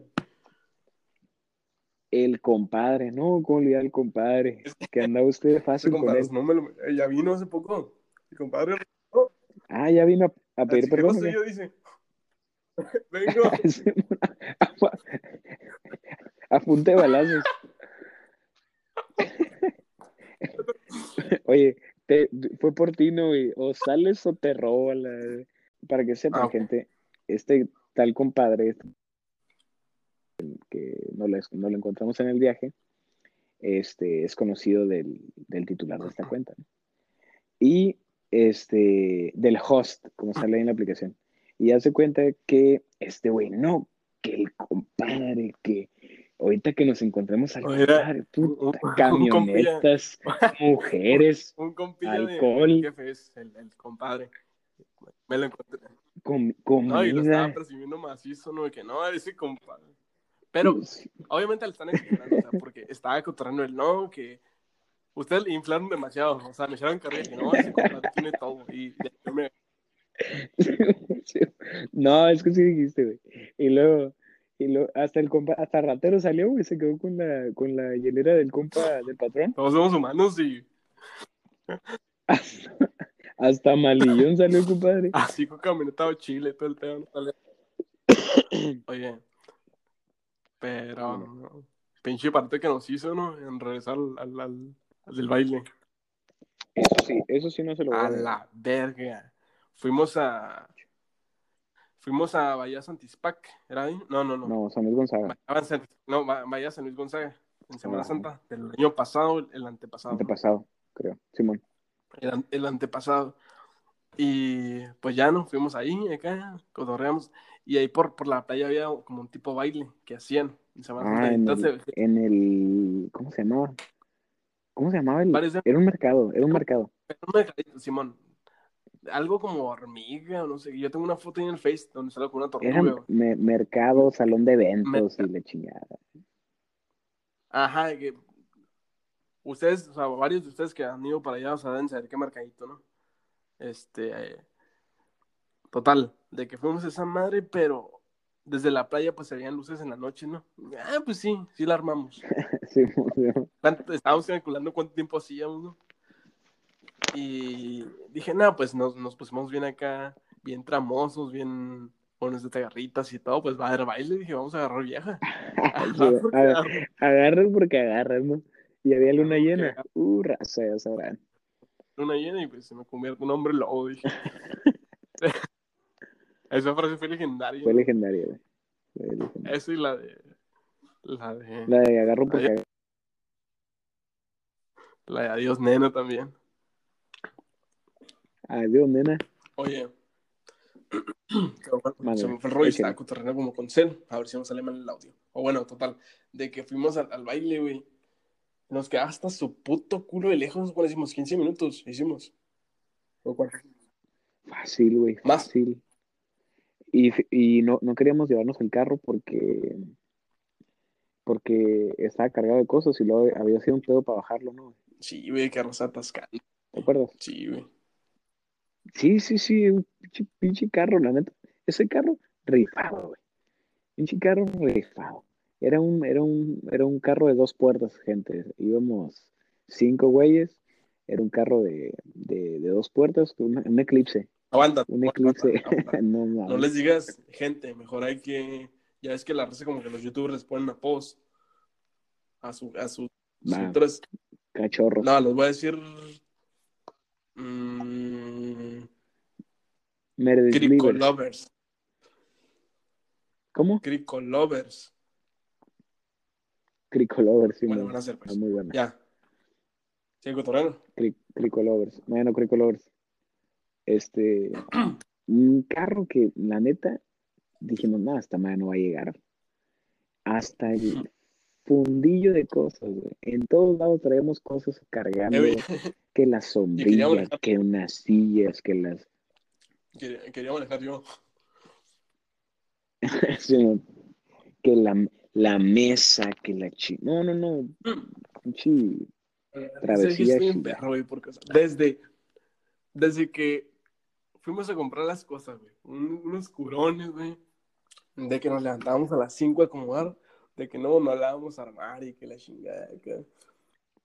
S2: El compadre, no, ¿cómo olvidar el compadre? Que andaba usted fácil con
S1: compadre,
S2: él.
S1: no me lo, eh, ya vino hace poco. Mi compadre,
S2: Ah, ya vino a, a pedir perdón.
S1: no yo, dice. Vengo.
S2: a punta de balazos. Oye, te, fue por ti, ¿no? güey? O sales o te roba la... Para que sepan,
S1: Ah,
S2: gente, este tal compadre este, que no lo, no lo encontramos en el viaje, este, es conocido del, del titular de esta cuenta. ¿no? Y este, del host, como sale ahí en la aplicación. Y hace cuenta que este güey, no, que el compadre, que ahorita que nos encontremos al compadre, puta,
S1: un-
S2: camionetas, mujeres,
S1: Un compilla
S2: Alcohol.
S1: de jefe es el, el compadre. Me lo encontré.
S2: com-
S1: No, y lo estaba
S2: comida.
S1: percibiendo macizo, ¿no? De que no, ese compadre. Pero obviamente le están exagerando, o sea, porque estaba cotorreando el no, que ustedes le inflaron demasiado, o sea, me echaron carrera que no, ese compadre tiene todo. Y yo me,
S2: No, es que sí dijiste, güey. Y luego, y luego hasta el compa, hasta ratero salió, güey, se quedó con la, con la hielera del compa del patrón.
S1: todos somos humanos y
S2: Hasta malillón salió, compadre.
S1: así con camioneta o chile, todo el pedo. no sale. Oye, pero pinche parte que nos hizo, ¿no? En regresar al, al, al- al del baile.
S2: Eso sí, eso sí no se lo voy a
S1: la verga. Fuimos a. Fuimos a Bahía Santispac, ¿era ahí? No, no, no.
S2: No, San Luis Gonzaga,
S1: Bahía San- no, Ba- Bahía San Luis Gonzaga, en Semana
S2: Ajá.
S1: Santa, del año pasado, el antepasado.
S2: antepasado, creo. Simón.
S1: El, el antepasado. Y pues ya nos fuimos ahí, acá, cotorreamos. Y ahí por, por la playa había como un tipo baile que hacían en Semana Santa.
S2: Ah, en
S1: Entonces,
S2: el, en el. ¿Cómo se llamaba? ¿Cómo se llamaba? El,
S1: de-
S2: era un mercado, era un mercado.
S1: un mercadito, Simón. Algo como hormiga, o no sé. Yo tengo una foto ahí en el Face donde salgo con una tortuga.
S2: Me- mercado, salón de eventos y la chingada.
S1: Ajá, que ustedes, o sea, varios de ustedes que han ido para allá, o sea, deben saber qué mercadito, ¿no? Este, eh, total, de que fuimos a esa madre, pero desde la playa pues se veían luces en la noche, ¿no? Ah, pues sí, sí la armamos.
S2: Simón.
S1: ¿Cuánto- Estábamos calculando cuánto tiempo hacíamos, ¿no? Y dije, no, pues nos, nos pusimos bien acá, bien tramosos, bien buenos de tagarritas y todo, pues va a haber baile, dije, vamos a agarrar vieja.
S2: Sí, aga- agarras porque agarras, ¿no? Y había luna llena. Uh, raza, ya sabrán.
S1: una llena y pues se me convierte un hombre lobo, dije. Esa frase fue legendaria.
S2: Fue legendaria, güey. Fue legendaria.
S1: Esa y la de. La de.
S2: La de agarro porque.
S1: La de Adiós Nena también.
S2: Adiós, nena.
S1: Oye.
S2: Madre,
S1: se me fue el rollo estaba cotorreando como con cel. A ver si no sale mal el audio. O bueno, total. De que fuimos al, al baile, güey. Nos quedaba hasta su puto culo de lejos. ¿Cuál hicimos? 15 minutos. Hicimos. ¿O cuál?
S2: Fácil, güey.
S1: Más.
S2: Fácil. Y, y no, no queríamos llevarnos el carro porque porque estaba cargado de cosas y luego había sido un pedo para bajarlo, ¿no?
S1: Sí, güey, que arrasa atascando.
S2: ¿Te acuerdas?
S1: Sí, güey.
S2: Sí, sí, sí, un pinche, pinche carro, la neta. Ese carro rifado, güey. Pinche carro rifado. Era un, era un, era un carro de dos puertas, gente. Íbamos cinco güeyes. Era un carro de, de, de dos puertas, un, un eclipse.
S1: Aguanta.
S2: Un
S1: aguanta,
S2: eclipse.
S1: aguanta.
S2: no,
S1: les digas, gente, mejor hay que. Ya es que la raza, como que los youtubers les ponen a post a su. A su suscriptores.
S2: Cachorros.
S1: No, les voy a decir. Mmm,
S2: Meredith
S1: Crico. Lovers.
S2: ¿Cómo?
S1: Crico Lovers.
S2: Crico Lovers, sí,
S1: Bueno,
S2: muy-
S1: ser, pues.
S2: muy buena.
S1: Ya. Sí, cotorreno.
S2: Cri- Cricolovers. Bueno, Cricolovers. Este, un carro que la neta dijimos, no, esta madre no va a llegar. Hasta el fundillo de cosas, güey. En todos lados traemos cosas cargando, que la sombrilla, que unas sillas, que las...
S1: quería, quería manejar yo.
S2: Sí, que la, la mesa, que la chi... No, no, no. Chi... Travesía
S1: Sí, estoy en
S2: chida.
S1: perro, güey, porque o sea, desde, desde que fuimos a comprar las cosas, güey, un- unos curones, güey, de que nos levantábamos a las 5 a acomodar, de que no, no la vamos a armar y que la chingada, que...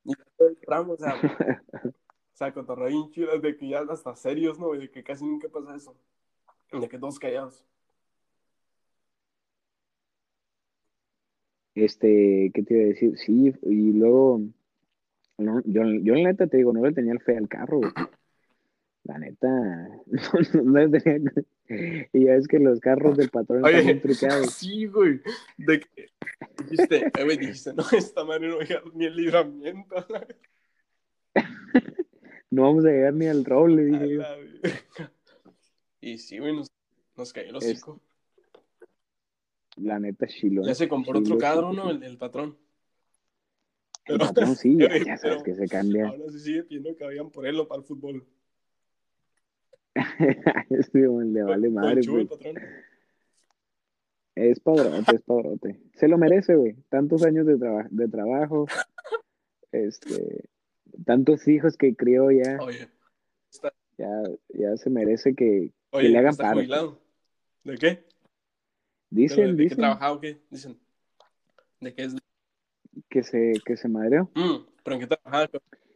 S1: Y tramo, o sea, o sea, cotorreo bien chido, de que ya hasta serios, ¿no? De que casi nunca pasa eso. De que todos callados.
S2: Este, ¿qué te iba a decir? Sí, y luego, no, yo, yo la neta te digo, no le tenía el fe al carro, güey. La neta, no, no le tenía... Y ya es que los carros del patrón están
S1: Oye,
S2: truqueados.
S1: sí, güey, de que dijiste, eh, güey, dijiste, no, esta madre no va a llegar ni el libramiento.
S2: No vamos a llegar ni al roble, dije yo.
S1: Y sí, güey, nos, nos cayó el
S2: Es-
S1: hocico.
S2: La neta, chilo.
S1: Ya se compró
S2: chilo,
S1: otro cadro, ¿no? El, el patrón.
S2: El patrón sí, ya, sabes que se cambia.
S1: Ahora sí sigue pidiendo que vayan por él o para el fútbol.
S2: Este, güey, le vale madre,
S1: Conchudo el patrón.
S2: Es padrote, es padrote. Se lo merece, güey. Tantos años de, traba- de trabajo. Este, tantos hijos que crió ya.
S1: Oye,
S2: Ya, ya se merece que,
S1: oye,
S2: le hagan
S1: está
S2: paro.
S1: jubilado. ¿De qué? ¿De, lo-
S2: dicen,
S1: de qué
S2: dicen
S1: trabajaba o qué? Dicen. ¿De qué es?
S2: que se, que se madreó.
S1: Mm, ¿Pero en qué trabajaba?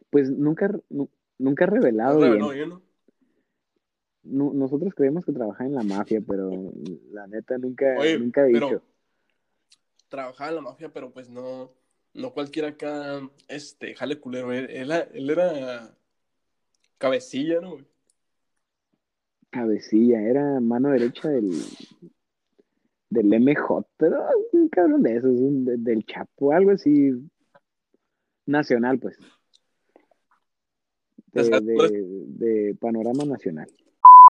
S2: Pues nunca, nu- nunca ha revelado
S1: No,
S2: bien. Nosotros creemos que trabajaba en la mafia, pero la neta nunca,
S1: Oye,
S2: nunca ha dicho.
S1: trabajaba en la mafia, pero pues no, no cualquiera acá, este, jale culero. Él, él, él era cabecilla, ¿no? güey?
S2: Cabecilla, era mano derecha del, del MJ, pero un cabrón de esos, un- de- del Chapo, algo así nacional, pues. De,
S1: pues.
S2: de- de panorama nacional.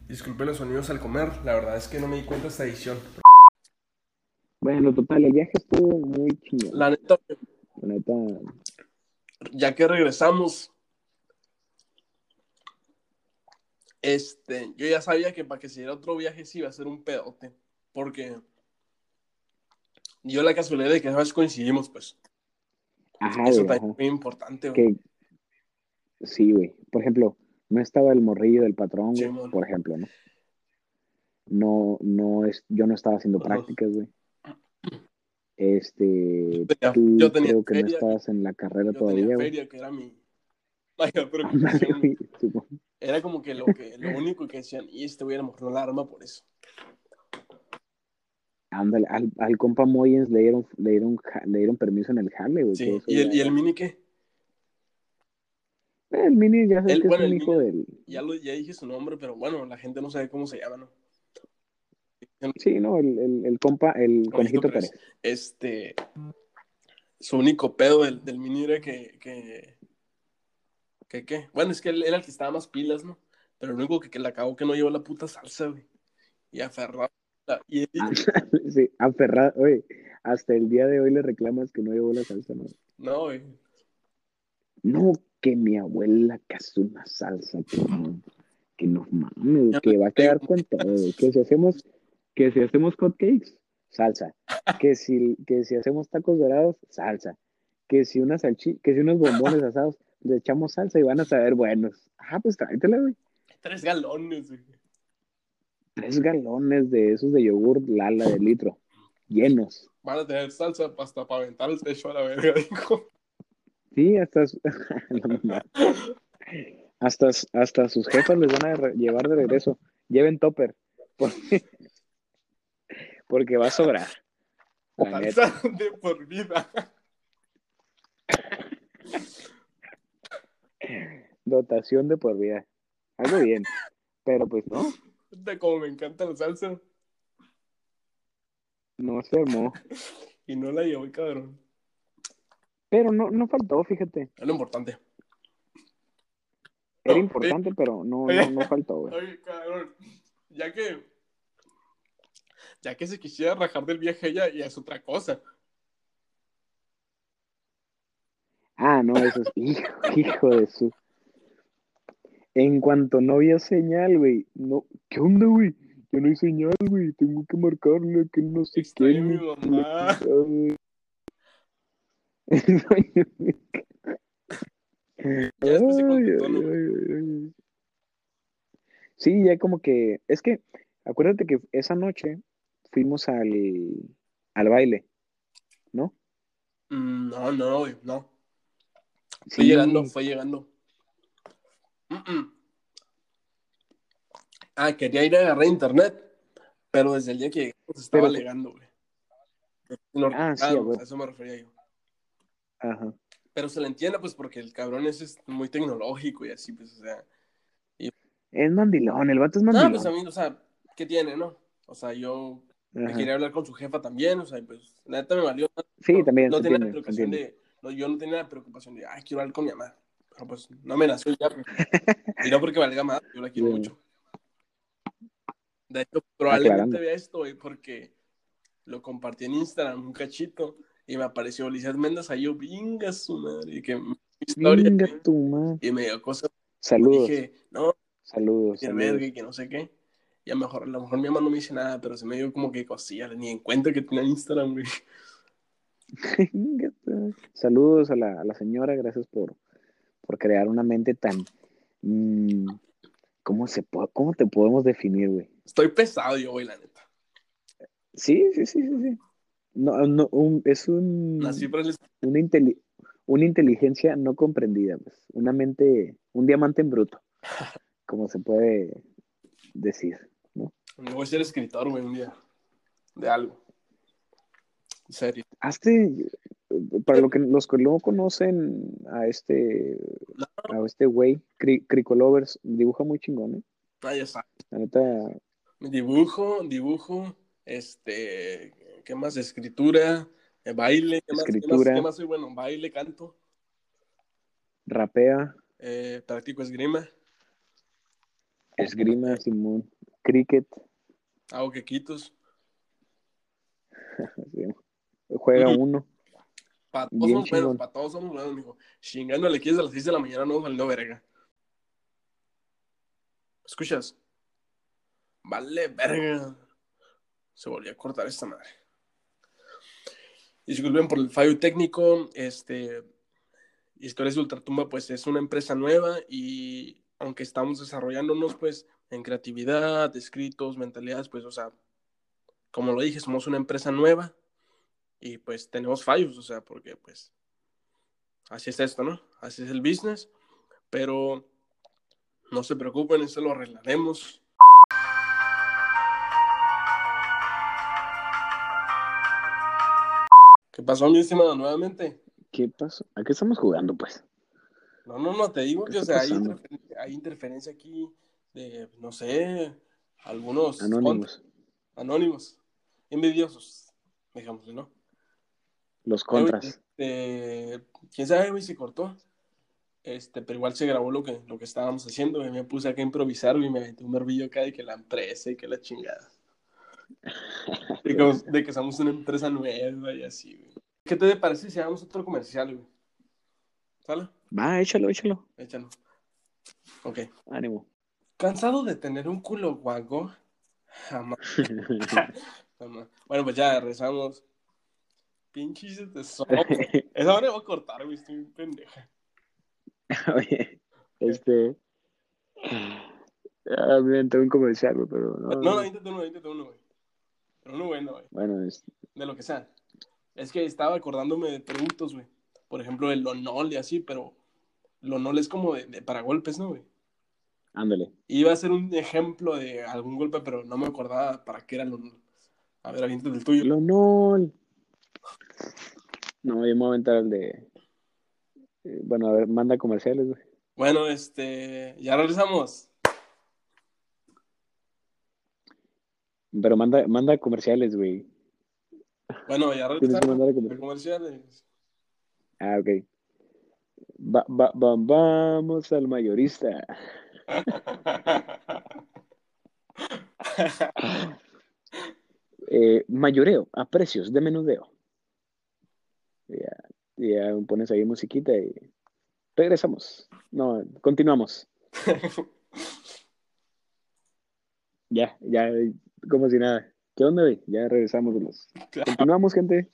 S1: Disculpen los sonidos al comer, la verdad es que no me di cuenta esta edición.
S2: Bueno, total, el viaje estuvo muy chingón.
S1: La neta,
S2: La neta,
S1: ya que regresamos, este, yo ya sabía que para que se diera otro viaje sí iba a ser un pedote, porque yo la casualidad de que a veces coincidimos, pues,
S2: ajá,
S1: eso
S2: güey,
S1: también es muy importante, güey.
S2: Que sí, güey. Por ejemplo, no estaba el morrillo del patrón, güey, por ejemplo, ¿no? No, no es, yo no estaba haciendo prácticas, güey. Este,
S1: tenía-
S2: tú
S1: yo tenía
S2: creo que no estabas en la carrera
S1: Yo
S2: todavía,
S1: tenía
S2: güey.
S1: feria, que era mi mayor preocupación. güey.
S2: Simón.
S1: Era como que lo, que lo único que decían, y este güey a lo mejor no la arma por eso.
S2: Ándale, al, al compa Moyens le dieron, le dieron, le dieron permiso en el jale, güey.
S1: Sí. ¿Y el,
S2: ya-
S1: ¿Y el mini qué?
S2: El mini ya
S1: el-
S2: que
S1: bueno,
S2: es
S1: el
S2: hijo
S1: Mini-
S2: del...
S1: Ya, lo, ya dije su nombre, pero bueno, la gente no sabe cómo se llama, ¿no?
S2: Sí, no, el, el, el compa, el conejito Pérez.
S1: Este, su único pedo del, del mini era que, que, que, ¿qué? Bueno, es que él era el que estaba más pilas, ¿no? Pero lo único que, que le acabó que no llevó la puta salsa, güey. Y aferrado. Y,
S2: sí, aferrado, oye, hasta el día de hoy le reclamas que no llevó la salsa, ¿no?
S1: no, güey.
S2: No, que mi abuela casó una salsa, que no, que no mames, que va a quedar con todo, güey. que si hacemos, que si hacemos hotcakes, salsa, que si, que si hacemos tacos dorados, salsa, que si unas salchi, que si unos bombones asados, le echamos salsa y van a saber buenos. Ah, pues tráetela, güey.
S1: Tres galones, güey.
S2: Tres galones de esos de yogur Lala de litro, llenos.
S1: Van a tener salsa hasta para aventar el techo a la verga, dijo.
S2: Sí, hasta, hasta, hasta sus jefas les van a llevar de regreso. Lleven topper. Porque, porque va a sobrar.
S1: De por vida.
S2: Dotación de por vida. Algo bien. Pero pues no,
S1: De como me encanta la salsa.
S2: no se armó.
S1: Y no la llevó cabrón.
S2: Pero no, no faltó, fíjate.
S1: Es lo importante.
S2: Era importante, pero no, no, no faltó, güey.
S1: Oye, cabrón, ya que. Ya que se quisiera rajar del viaje ella, ya es otra cosa.
S2: Ah, no, eso es hijo, hijo de su. En cuanto no había señal, güey, no, ¿qué onda, güey? Ya no hay señal, güey, tengo que marcarle que no sé
S1: Extraño
S2: qué.
S1: mi mamá.
S2: Sí, ya como que, es que, acuérdate que esa noche fuimos al, al baile, ¿no?
S1: Mm, No, no, güey, no. Fue
S2: Sí,
S1: llegando, fue llegando. Ah, quería ir a agarrar internet, pero desde el día que llegamos estaba
S2: Pero-
S1: alegando, güey.
S2: Ah, sí, a
S1: eso me refería yo.
S2: Ajá.
S1: Pero se le entiende, pues, porque el cabrón ese es muy tecnológico y así, pues, o sea.
S2: Es mandilón, el vato es
S1: No,
S2: mandilón.
S1: pues a mí, o sea, ¿qué tiene, no? O sea, yo
S2: Ajá.
S1: quería hablar con su jefa también, o sea, y pues, la neta me valió.
S2: Sí,
S1: no,
S2: también,
S1: No tenía la
S2: entiende, se
S1: preocupación de. No, yo no tenía la preocupación de, ay, quiero hablar con mi mamá. Pero pues, no me nació ya. y no porque valga más, yo la quiero
S2: Bueno.
S1: mucho. De hecho, probablemente vea esto, güey, porque lo compartí en Instagram un cachito y me apareció Lizeth Méndez ahí, yo, vinga su madre, y que mi historia, güey,
S2: tu madre.
S1: y me dio cosas.
S2: Saludos,
S1: Dije, no,
S2: saludos,
S1: que
S2: saludos.
S1: verga y que no sé qué. Y a lo mejor, a lo mejor mi mamá no me dice nada, pero se me dio como que cosilla, ni en cuenta que tenía Instagram, güey.
S2: Saludos a la, a la señora, gracias por, por crear una mente tan... mm, ¿cómo, se ¿Cómo te podemos definir, güey?
S1: Estoy pesado yo, güey, la neta.
S2: Sí, sí, sí, sí, sí. No, no, un- es un, una, inteli- una inteligencia no comprendida, pues. Una mente, un diamante en bruto, como se puede decir, ¿no?
S1: Voy a ser escritor, güey, un día. De algo. En serio.
S2: Hazte, para lo que, los que no conocen a este, a este güey, Cri- Cricolovers, dibuja muy chingón, ¿eh?
S1: Ah, ya sabes.
S2: La neta,
S1: Dibujo, dibujo, este, ¿qué más? Escritura, eh, baile, ¿qué más? ¿Qué más,
S2: Escritura.
S1: qué más soy bueno? Baile, canto,
S2: rapea,
S1: eh, practico esgrima,
S2: esgrima, Simón, cricket,
S1: hago quequitos.
S2: así, juega uno.
S1: Para todos somos buenos, para todos somos buenos, mijo. Chingándole aquí desde las 6 de la mañana no valiendo verga. ¿Escuchas? Vale, verga. Se volvió a cortar esta madre. Disculpen por el fallo técnico. Este, Historias de Ultratumba, pues es una empresa nueva y aunque estamos desarrollándonos, pues en creatividad, escritos, mentalidades, pues, o sea, como lo dije, somos una empresa nueva y pues tenemos fallos, o sea, porque pues así es esto, ¿no? Así es el business, pero no se preocupen, eso lo arreglaremos. ¿Qué pasó, mi estimado, nuevamente?
S2: ¿Qué pasó? ¿A qué estamos jugando, pues?
S1: No, no, no, te digo
S2: ¿Qué
S1: que, o sea, hay, interferencia, hay interferencia aquí de, no sé, algunos
S2: Anónimos.
S1: anónimos, envidiosos, digámosle, ¿no?
S2: Los contras.
S1: este, quién sabe, güey, se cortó. Este, pero igual se grabó lo que, lo que estábamos haciendo, güey. Me puse acá a improvisar, y me metí un mervillo acá de que la empresa y que la chingada. De que, de que somos una empresa nueva y así, güey. ¿Qué te parece si hagamos otro comercial, güey? ¿Sale?
S2: Va, échalo, échalo.
S1: Échalo. Ok.
S2: Ánimo.
S1: ¿Cansado de tener un culo guago? Jamás. jamás. Bueno, pues ya regresamos. Pinches de sol. Esa hora voy a cortar, güey. Estoy bien pendeja.
S2: Oye, este. Ah, me un comercial, güey, pero no.
S1: No, no, intento uno, intento uno, güey. Pero uno bueno, güey.
S2: Bueno, es,
S1: De lo que sea. Es que estaba acordándome de productos, güey. Por ejemplo, el Lonol y así, pero Lonol es como de, de para golpes, ¿no, güey?
S2: Ándale.
S1: Iba a ser un ejemplo de algún golpe, pero no me acordaba para qué era Lonol. A ver, aviéntate el tuyo.
S2: Lonol. No, yo me voy a aventar el de. eh, Bueno, a ver, manda comerciales, güey.
S1: Bueno, este, ya regresamos.
S2: Pero manda, manda comerciales, güey.
S1: Bueno, ya regresamos.
S2: comerciales.
S1: comerciales.
S2: Ah, ok. Va- va- va- vamos al mayorista. Eh, mayoreo a precios de menudeo. Ya, ya pones ahí musiquita y regresamos. No, continuamos. Ya, ya, como si nada. ¿Qué onda, güey? Ya regresamos. Los... Continuamos, gente.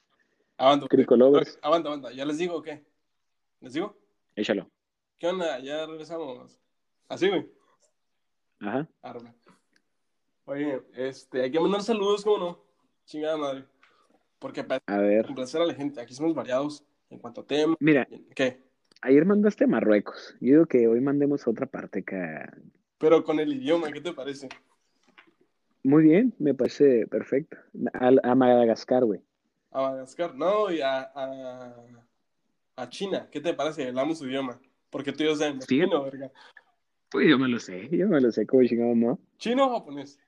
S1: Aguanta,
S2: Cricolovers.
S1: ¿Ya les digo o qué? ¿Les digo?
S2: Échalo.
S1: ¿Qué onda? Ya regresamos. ¿Así, güey?
S2: Ajá.
S1: Arma. Oye, este, hay que mandar saludos, ¿cómo no? Chingada madre. Porque para
S2: A ver.
S1: complacer a la gente, aquí somos variados en cuanto a tema.
S2: Mira,
S1: ¿Qué?
S2: ayer mandaste a Marruecos. Yo digo que hoy mandemos a otra parte acá.
S1: Pero con el idioma, ¿qué te parece?
S2: Muy bien, me parece perfecto. A, a Madagascar, güey.
S1: A Madagascar, no, y a, a, a China, ¿qué te parece? Hablamos su idioma. Porque tú y yo sabemos
S2: Sí.
S1: verga.
S2: Pues yo me lo sé, yo me lo sé, como chingado, ¿no?
S1: ¿Chino o japonés?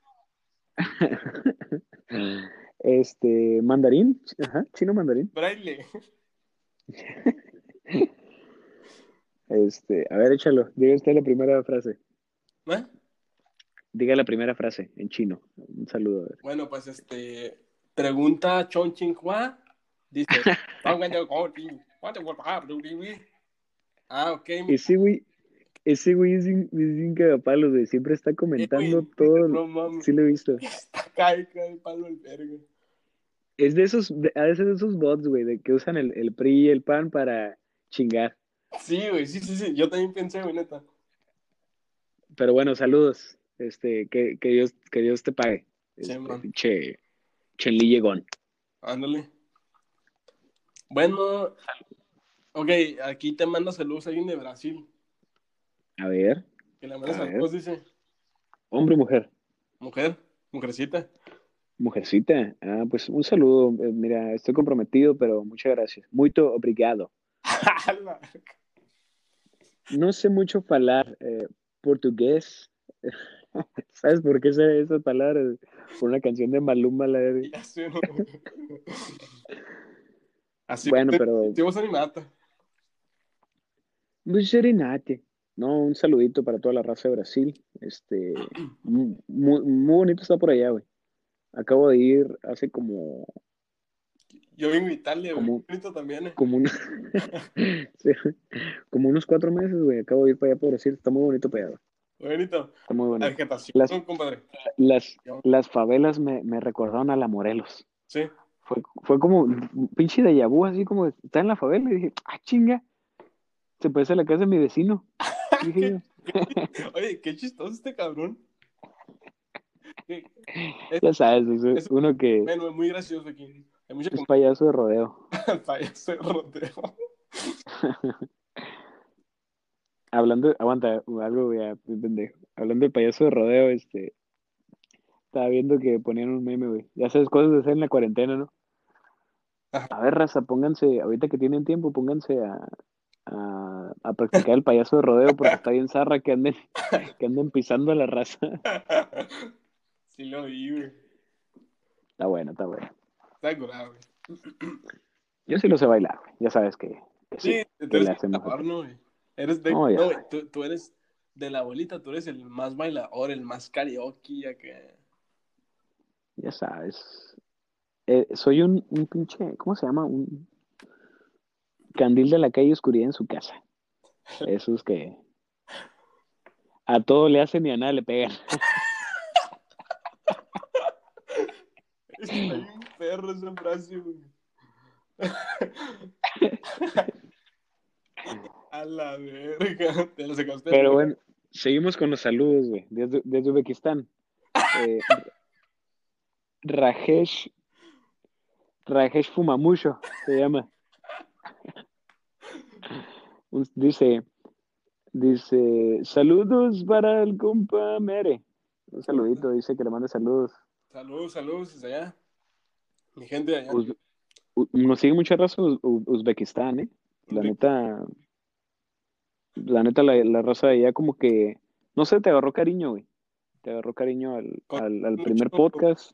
S2: Este, mandarín, ajá, chino mandarín.
S1: Braille.
S2: Este, a ver, échalo, diga usted la primera frase.
S1: ¿Eh?
S2: Diga la primera frase en chino. Un saludo, a ver.
S1: Bueno, pues este. Pregunta Chon Chin Hua. Dice. ah, ok.
S2: Ese güey, ese güey es es un cagapalos, güey, siempre está comentando
S1: güey,
S2: todo.
S1: No mames.
S2: Sí lo he visto.
S1: Está cae, cae el palo el verga.
S2: Es de esos, de, a veces de esos bots, güey, de que usan el, el PRI y el PAN para chingar.
S1: Sí, güey, sí, sí, sí. Yo también pensé, güey, neta.
S2: Pero bueno, saludos. Este, que, que Dios, que Dios te pague.
S1: Sí,
S2: Este, pinche Chenli llegón.
S1: Ándale. Bueno. Ok, aquí te manda saludos alguien de Brasil.
S2: A ver,
S1: Que
S2: A ver.
S1: saludos, dice.
S2: hombre o mujer.
S1: Mujer, mujercita.
S2: Mujercita. Ah, pues un saludo. Eh, Mira, estoy comprometido, pero muchas gracias. Muito obrigado. No sé mucho hablar eh, portugués. ¿Sabes por qué sé esas palabras? Por una canción de Maluma. La de...
S1: Así
S2: Bueno,
S1: te-
S2: pero-
S1: te vos animata.
S2: Muy serenate. No, un saludito para toda la raza de Brasil. Este, mu- muy, muy bonito está por allá, güey. Acabo de ir hace como,
S1: Yo vengo de Italia, güey.
S2: Como-
S1: también, eh.
S2: como, un- Sí, como unos cuatro meses, güey. Acabo de ir para allá por Brasil. Está muy bonito para allá, güey.
S1: Bonito.
S2: Está muy bonito.
S1: vegetación,
S2: Las-
S1: ¿no, compadre?
S2: Las, las favelas me, me recordaron a la Morelos.
S1: Sí.
S2: Fue, fue como un pinche de vu, así como está en la favela. Y dije, ah, chinga. Se parece a la casa de mi vecino.
S1: Oye, qué chistoso este cabrón.
S2: Ya sabes, es
S1: Es-
S2: uno que
S1: Bueno, es muy gracioso aquí. Hay mucha
S2: es payaso de rodeo.
S1: payaso de rodeo.
S2: Hablando, aguanta, algo voy a pendejo. Hablando del payaso de rodeo, este. Estaba viendo que ponían un meme, güey. Ya sabes, cosas de hacer en la cuarentena, ¿no?
S1: Ajá.
S2: A ver, raza, pónganse, ahorita que tienen tiempo, pónganse a, a, a practicar el payaso de rodeo porque está bien zarra que anden, que anden pisando a la raza.
S1: Sí lo vi, güey.
S2: Está bueno, está bueno.
S1: Está curado, güey.
S2: Yo sí lo sé bailar, güey. Ya sabes que, que sí.
S1: Sí, tú
S2: ¿qué
S1: eres
S2: le hacemos?
S1: bailador, ¿no? Eres de...
S2: No,
S1: no, tú eres de la abuelita, tú eres el más bailador, el más karaoke, ya que...
S2: Ya sabes. Eh, soy un, un pinche, ¿cómo se llama? Un candil de la calle oscuridad en su casa. Esos que a todo le hacen y a nada le pegan.
S1: Está bien perro esa frase, güey. A la verga. Te lo sacaste.
S2: Pero bueno, seguimos con los saludos, güey. Desde, desde Uzbekistán. Eh, Rajesh. Rajesh Fumamucho se llama. Un- Dice, dice, saludos para el compa Mere. Un saludito, dice que le mande saludos.
S1: Saludos, saludos desde allá. Mi gente de allá.
S2: Uz- nos sigue mucha raza Uz- Uzbekistán, ¿eh? La neta, la neta, la, la raza de allá como que, no sé, te agarró cariño, güey. Te agarró cariño al, al, al primer podcast.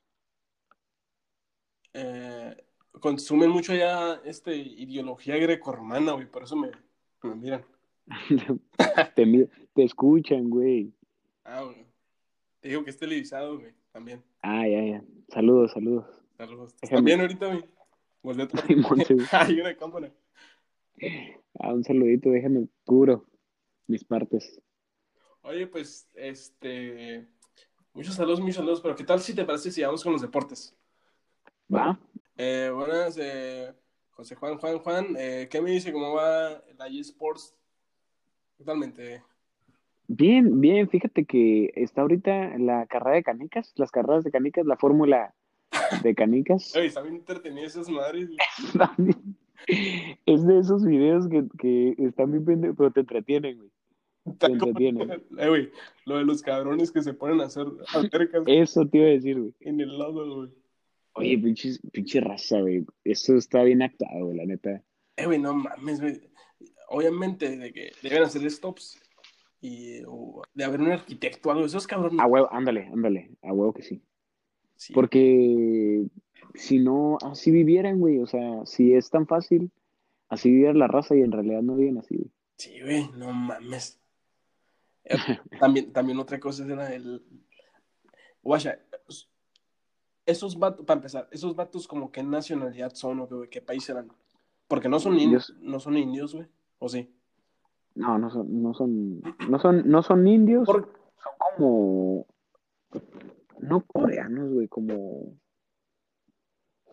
S1: eh, consumen mucho ya este ideología grecorromana, güey. Por eso me, Me miran.
S2: te, escuchan, güey.
S1: Ah, güey. Te digo que es televisado, güey. También.
S2: Ah, ya, ya. Saludos, saludos.
S1: Saludos.
S2: Déjame.
S1: ¿Estás bien ahorita, güey? Volví otra. Hay una cámara.
S2: Ah, un saludito, déjame cubro mis partes.
S1: Oye, pues, este. Muchos saludos, muchos saludos, pero ¿qué tal si te parece si vamos con los deportes?
S2: ¿Va?
S1: Eh, buenas, eh, José Juan, Juan, Juan. Eh, ¿Qué me dice? ¿Cómo va la eSports? Totalmente.
S2: Bien, bien, fíjate que está ahorita la carrera de canicas, las carreras de canicas, la fórmula de canicas.
S1: Oye, está bien entretenido esas madres.
S2: Es de esos videos que, que están bien pendejos, pero te entretienen, güey. Te entretienen.
S1: Eh, güey, lo de los cabrones que se ponen a hacer albercas
S2: Eso te iba a decir, güey.
S1: en el lado, güey.
S2: Oye, pinche, pinche raza, güey. Eso está bien actuado, güey, la neta.
S1: Eh, güey, no mames, güey. Obviamente, de que deben hacer stops y o de haber un arquitecto o algo. Esos cabrones.
S2: A huevo, ándale, ándale, a huevo que sí.
S1: Sí.
S2: Porque si no, así vivieran, güey. O sea, si es tan fácil, así viviera la raza y en realidad no viven así, güey.
S1: Sí, güey, no mames. Eh, también, también otra cosa era el. Guacha, esos vatos, para empezar, esos vatos como qué nacionalidad son o qué, qué país eran. Porque no son indios, no son indios, güey. ¿O sí?
S2: No, no son, no son, no son, no son indios,
S1: Por-
S2: son como, no coreanos, güey, como,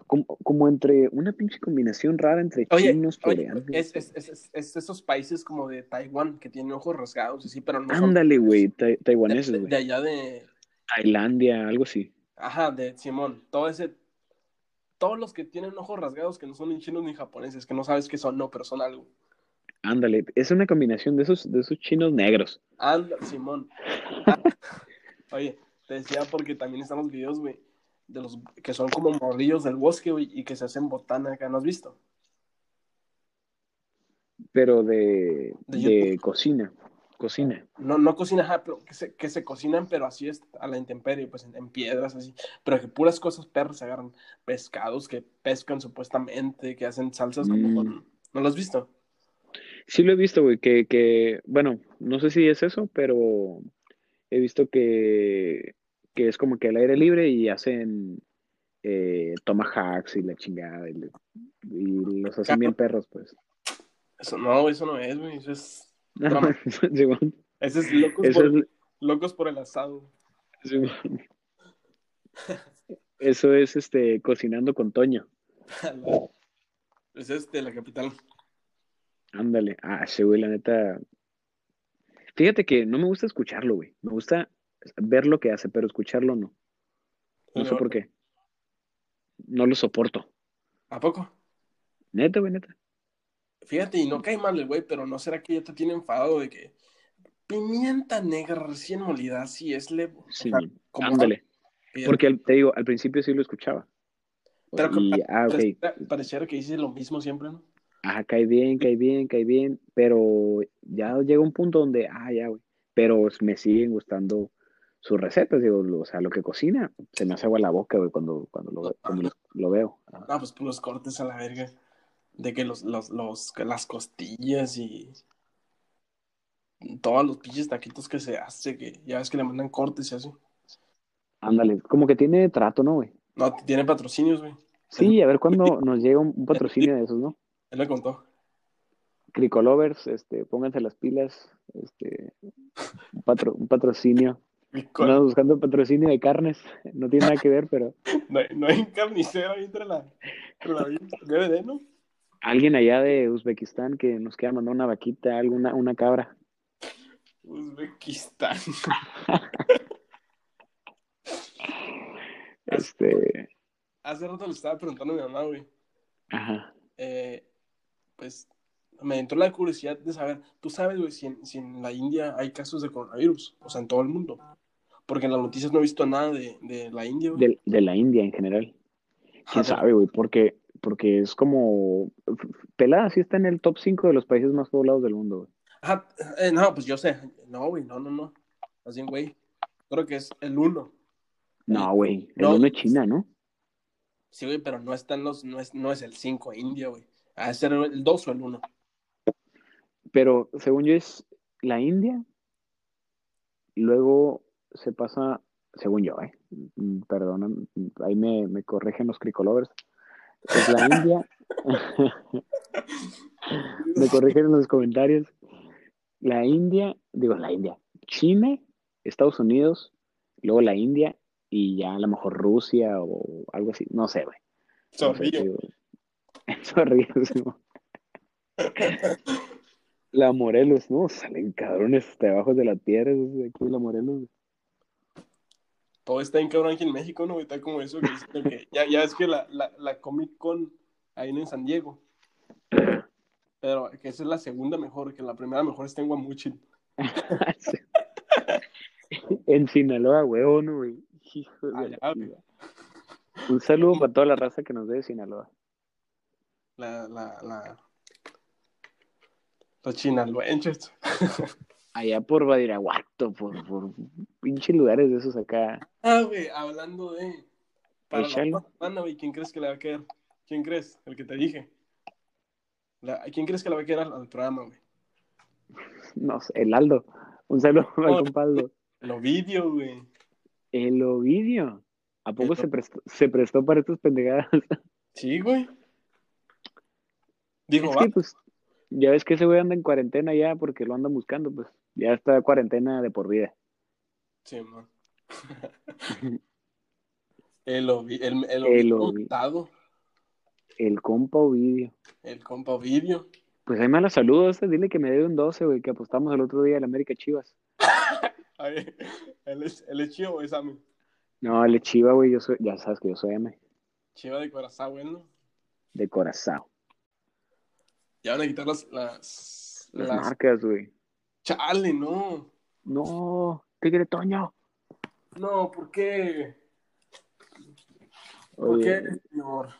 S2: como, como entre una pinche combinación rara entre
S1: Oye,
S2: chinos,
S1: oye,
S2: coreanos.
S1: es, es, es, es- es esos países como de Taiwán que tienen ojos rasgados y sí, pero no
S2: Ándale, güey,
S1: de,
S2: taiwaneses,
S1: de-
S2: güey.
S1: de allá de,
S2: Tailandia, algo así.
S1: Ajá, de Simón, todo ese, todos los que tienen ojos rasgados que no son ni chinos ni japoneses, que no sabes qué son, no, pero son algo.
S2: Ándale, es una combinación de esos, de esos chinos negros.
S1: Anda, Simón. Oye, te decía porque también están los videos, güey, de los que son como morrillos del bosque, güey, y que se hacen botana acá, ¿no has visto?
S2: pero de,
S1: De
S2: de cocina, cocina.
S1: No, no cocina, ajá, pero que se, que se cocinan, pero así es a la intemperie, pues en, en piedras, así. Pero que puras cosas perras se agarran. Pescados que pescan supuestamente, que hacen salsas como
S2: Mm.
S1: con... ¿No lo has visto?
S2: Sí lo he visto, güey, que, que, bueno, no sé si es eso, pero he visto que, que es como que al aire libre y hacen eh, tomahawks y la chingada y, los hacen bien perros, pues.
S1: Eso no, eso no es, güey. Eso es... Ese es locos,
S2: eso
S1: por,
S2: es,
S1: locos por el asado.
S2: Eso es este cocinando con Toño.
S1: Es de la capital.
S2: Ándale. Ah, ese güey, la neta. Fíjate que no me gusta escucharlo, güey. Me gusta ver lo que hace, pero escucharlo no. No sé por qué. No lo soporto.
S1: ¿A poco?
S2: Neta, güey, neta.
S1: Fíjate, y no cae mal el güey, pero ¿no será que ya te tiene enfadado de que pimienta negra recién molida, sí es le... o
S2: Sí,
S1: sea, como-
S2: ándale. Porque te digo, al principio sí lo escuchaba.
S1: Pero
S2: y,
S1: que-
S2: ah,
S1: pareciera, que dice lo mismo siempre, ¿no?
S2: Ajá, cae bien, cae bien, cae bien. Pero ya llega un punto donde, ah, ya, güey. Pero me siguen gustando sus recetas, digo, lo- o sea, lo que cocina, se me hace agua la boca, güey, cuando, cuando, lo, cuando lo, lo veo.
S1: Ah, pues los cortes a la verga. De que los, los, los, las costillas y todos los pinches taquitos que se hace, que ya ves que le mandan cortes y así.
S2: Ándale, como que tiene trato, ¿no, güey?
S1: No, tiene patrocinios, güey.
S2: Sí, a ver cuándo nos llega un, un patrocinio de esos, ¿no?
S1: Él me contó.
S2: Cricolovers, este, pónganse las pilas, este, un, patro- un patrocinio. Andamos buscando patrocinio de carnes, no tiene nada que ver, pero
S1: No, hay- no hay carnicero ahí entre la, entre la DVD, ¿no?
S2: Alguien allá de Uzbekistán que nos quiera mandar una vaquita, alguna, una cabra.
S1: Uzbekistán.
S2: Este,
S1: Hace rato le estaba preguntando a mi mamá, güey.
S2: ajá.
S1: eh, pues me entró la curiosidad de saber, tú sabes, güey, si en, si en la India hay casos de coronavirus, o sea, en todo el mundo. Porque en las noticias no he visto nada de, de la India, güey.
S2: De, de la India en general. ¿Quién
S1: Ajá,
S2: sabe, güey? Porque, porque es como... Pelada sí está en el top 5 de los países más poblados del mundo, güey.
S1: Ajá, eh, no, pues yo sé. No, güey, no, no, no. Bien, güey. Creo que es el uno.
S2: No, güey. El
S1: No.
S2: uno es China, ¿no?
S1: Sí, güey, pero no están los, no es, no es el 5 India, güey. A ser el 2 o el 1.
S2: Pero según yo es la India, luego se pasa, según yo, eh, mm, perdón, ahí me, me corrigen los cricolovers, es la India, me corrigen en los comentarios, la India, digo la India, China, Estados Unidos, luego la India y ya a lo mejor Rusia o algo así, no sé, güey. Sí, mo. La Morelos, ¿no? Salen cabrones debajo de la tierra, esos de aquí, la Morelos.
S1: Todo está en cabrón aquí en México, ¿no? Está como eso que ya, ya es que la, la, la Comic Con ahí en San Diego. Pero que esa es la segunda mejor, que la primera mejor está en Guamuchil.
S2: En Sinaloa, ¿no, güey? Hijo de
S1: Ah, güey.
S2: Un saludo para toda la raza que nos ve de Sinaloa.
S1: La, la, la... Los chinalhuenches.
S2: Allá por Badiraguato, por, por pinche lugares de esos acá.
S1: Ah, güey, hablando de... Para la semana, güey, ¿quién crees que le va a quedar? ¿Quién crees? El que te dije. La- ¿Quién crees que le va a quedar al, al programa, güey?
S2: No sé, el Aldo. Un saludo al
S1: Oh.
S2: compa Aldo.
S1: El Ovidio, güey.
S2: El Ovidio. ¿A poco
S1: El-
S2: se prestó, se prestó para estas pendejadas?
S1: Sí, güey. Digo,
S2: Es
S1: va.
S2: que, pues, ya ves que ese güey anda en cuarentena ya porque lo andan buscando, pues. Ya está cuarentena de por vida.
S1: Sí, man. el Ovi- el, el,
S2: El Ovi- El compa Ovidio.
S1: el compa Ovidio.
S2: Pues ahí me la saludos, dile que me dé un 12, güey, que apostamos el otro día al América Chivas.
S1: Él es, él es chivo, es Ami.
S2: No, el Chiva, güey, yo soy, ya sabes que yo soy M,
S1: Chiva de corazón, güey, ¿no?
S2: de corazón.
S1: Ya van a quitar las, las,
S2: Las
S1: las-
S2: marcas, güey.
S1: Chale, no.
S2: No, Tigre Toño.
S1: No, ¿por qué? ¿Por qué, señor?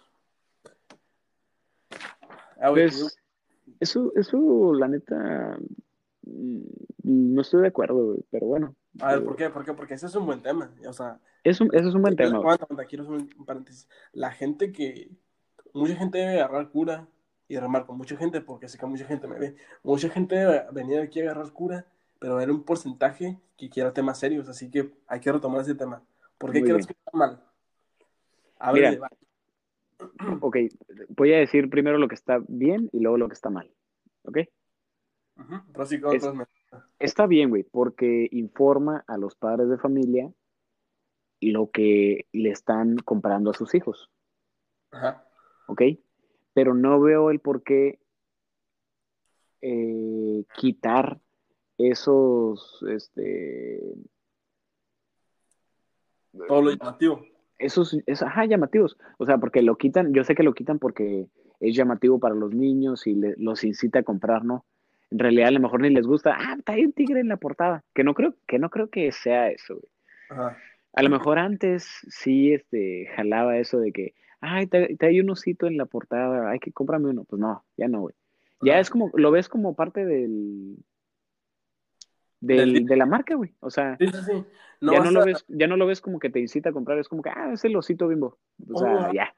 S1: Ah,
S2: Pues, eso, eso, la neta, mm, no estoy de acuerdo, güey, pero bueno.
S1: a ver, ¿por qué? ¿Por qué? Porque ese es un buen tema. O sea,
S2: Es un, es un buen tema,
S1: quiero hacer un paréntesis. La gente que. Mucha gente debe agarrar cura. Y remarco, mucha gente, porque sé que mucha gente me ve. Mucha gente venir aquí a agarrar cura, pero hay un porcentaje que quiera temas serios. Así que hay que retomar ese tema. ¿Por qué
S2: Muy
S1: crees
S2: bien.
S1: que está mal? A ver.
S2: Ok, voy a decir primero lo que está bien y luego lo que está mal. ¿Ok?
S1: Y contras, me-
S2: Está bien, güey, porque informa a los padres de familia lo que le están comprando a sus hijos,
S1: Ajá.
S2: ¿ok? Pero no veo el por qué eh, quitar esos, este,
S1: Todo lo llamativo.
S2: esos, es, ajá, llamativos. O sea, porque lo quitan, yo sé que lo quitan porque es llamativo para los niños y le- los incita a comprar, ¿no? En realidad a lo mejor ni les gusta, ah, está ahí un tigre en la portada, que no creo, que no creo que sea eso, güey.
S1: Ajá.
S2: A lo mejor antes sí, este, jalaba eso de que, ay, te, te hay un osito en la portada, hay que cómprame uno. Pues no, ya no, güey. Ya
S1: Ajá.
S2: es como, lo ves como parte del,
S1: Del-
S2: del, de la marca, güey. O sea,
S1: Sí, sí, sí. No
S2: ya no lo
S1: a-
S2: ves, ya no lo ves como que te incita a comprar, es como que, ah, es el osito bimbo. O sea,
S1: Oh,
S2: ya.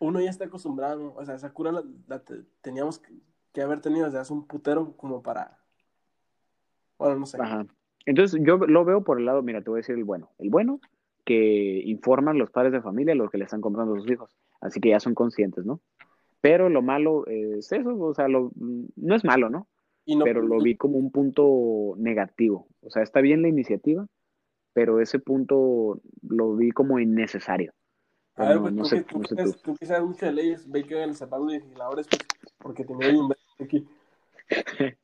S1: Uno ya está acostumbrado. O sea, esa cura la, la te- teníamos que, que haber tenido desde hace un putero como para. Bueno, no sé.
S2: Ajá. Entonces yo lo veo por el lado, mira, te voy a decir el bueno. El bueno, que informan los padres de familia lo que le están comprando a sus hijos. Así que ya son conscientes, ¿no? Pero lo malo es eso, o sea, lo, no es malo, ¿no?
S1: Y no,
S2: Pero lo vi como un punto negativo. O sea, está bien la iniciativa, pero ese punto lo vi como innecesario.
S1: A ver,
S2: no,
S1: pues
S2: no
S1: tú,
S2: sé,
S1: que, tú,
S2: no sé tú.
S1: tú que sabes mucho de leyes, ve que el zapato de legisladores, pues, porque te me un aquí.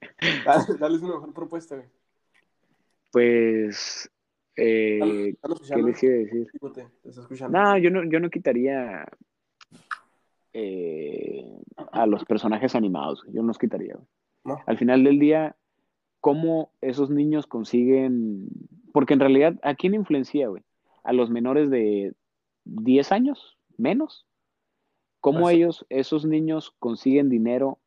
S1: Dale, dale una mejor propuesta, güey.
S2: Pues, eh, ¿qué les iba a decir? No, yo no, yo no quitaría eh, a los personajes animados, yo no los quitaría.
S1: No.
S2: Al final del día, ¿cómo esos niños consiguen? Porque en realidad, ¿a quién influencia, güey? A los menores de 10 años, menos. ¿Cómo
S1: Pues-
S2: ellos, esos niños, consiguen dinero?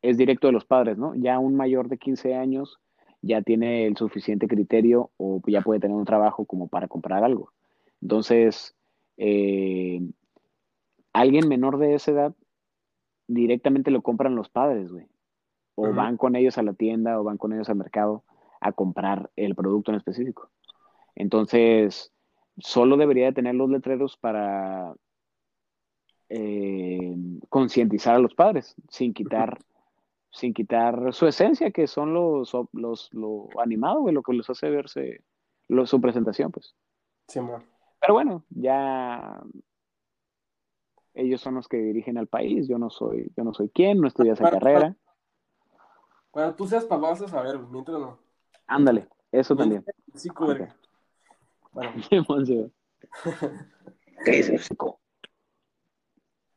S2: Es directo de los padres, ¿no? Ya un mayor de 15 años ya tiene el suficiente criterio o ya puede tener un trabajo como para comprar algo. Entonces, eh, alguien menor de esa edad directamente lo compran los padres, güey. o van con ellos a la tienda o van con ellos al mercado a comprar el producto en específico. Entonces, solo debería de tener los letreros para eh, concientizar a los padres, sin quitar, sin quitar su esencia, que son los, los, lo animado, güey, lo que les hace verse lo- su presentación, pues.
S1: Simón.
S2: Pero bueno, ya ellos son los que dirigen al país, yo no soy, yo no soy quien, no estudié esa
S1: Bueno,
S2: carrera.
S1: Cuando tú seas papá vas a saber, mientras no.
S2: Ándale, eso también.
S1: Sí. Bueno,
S2: sí. ¿Qué es eso?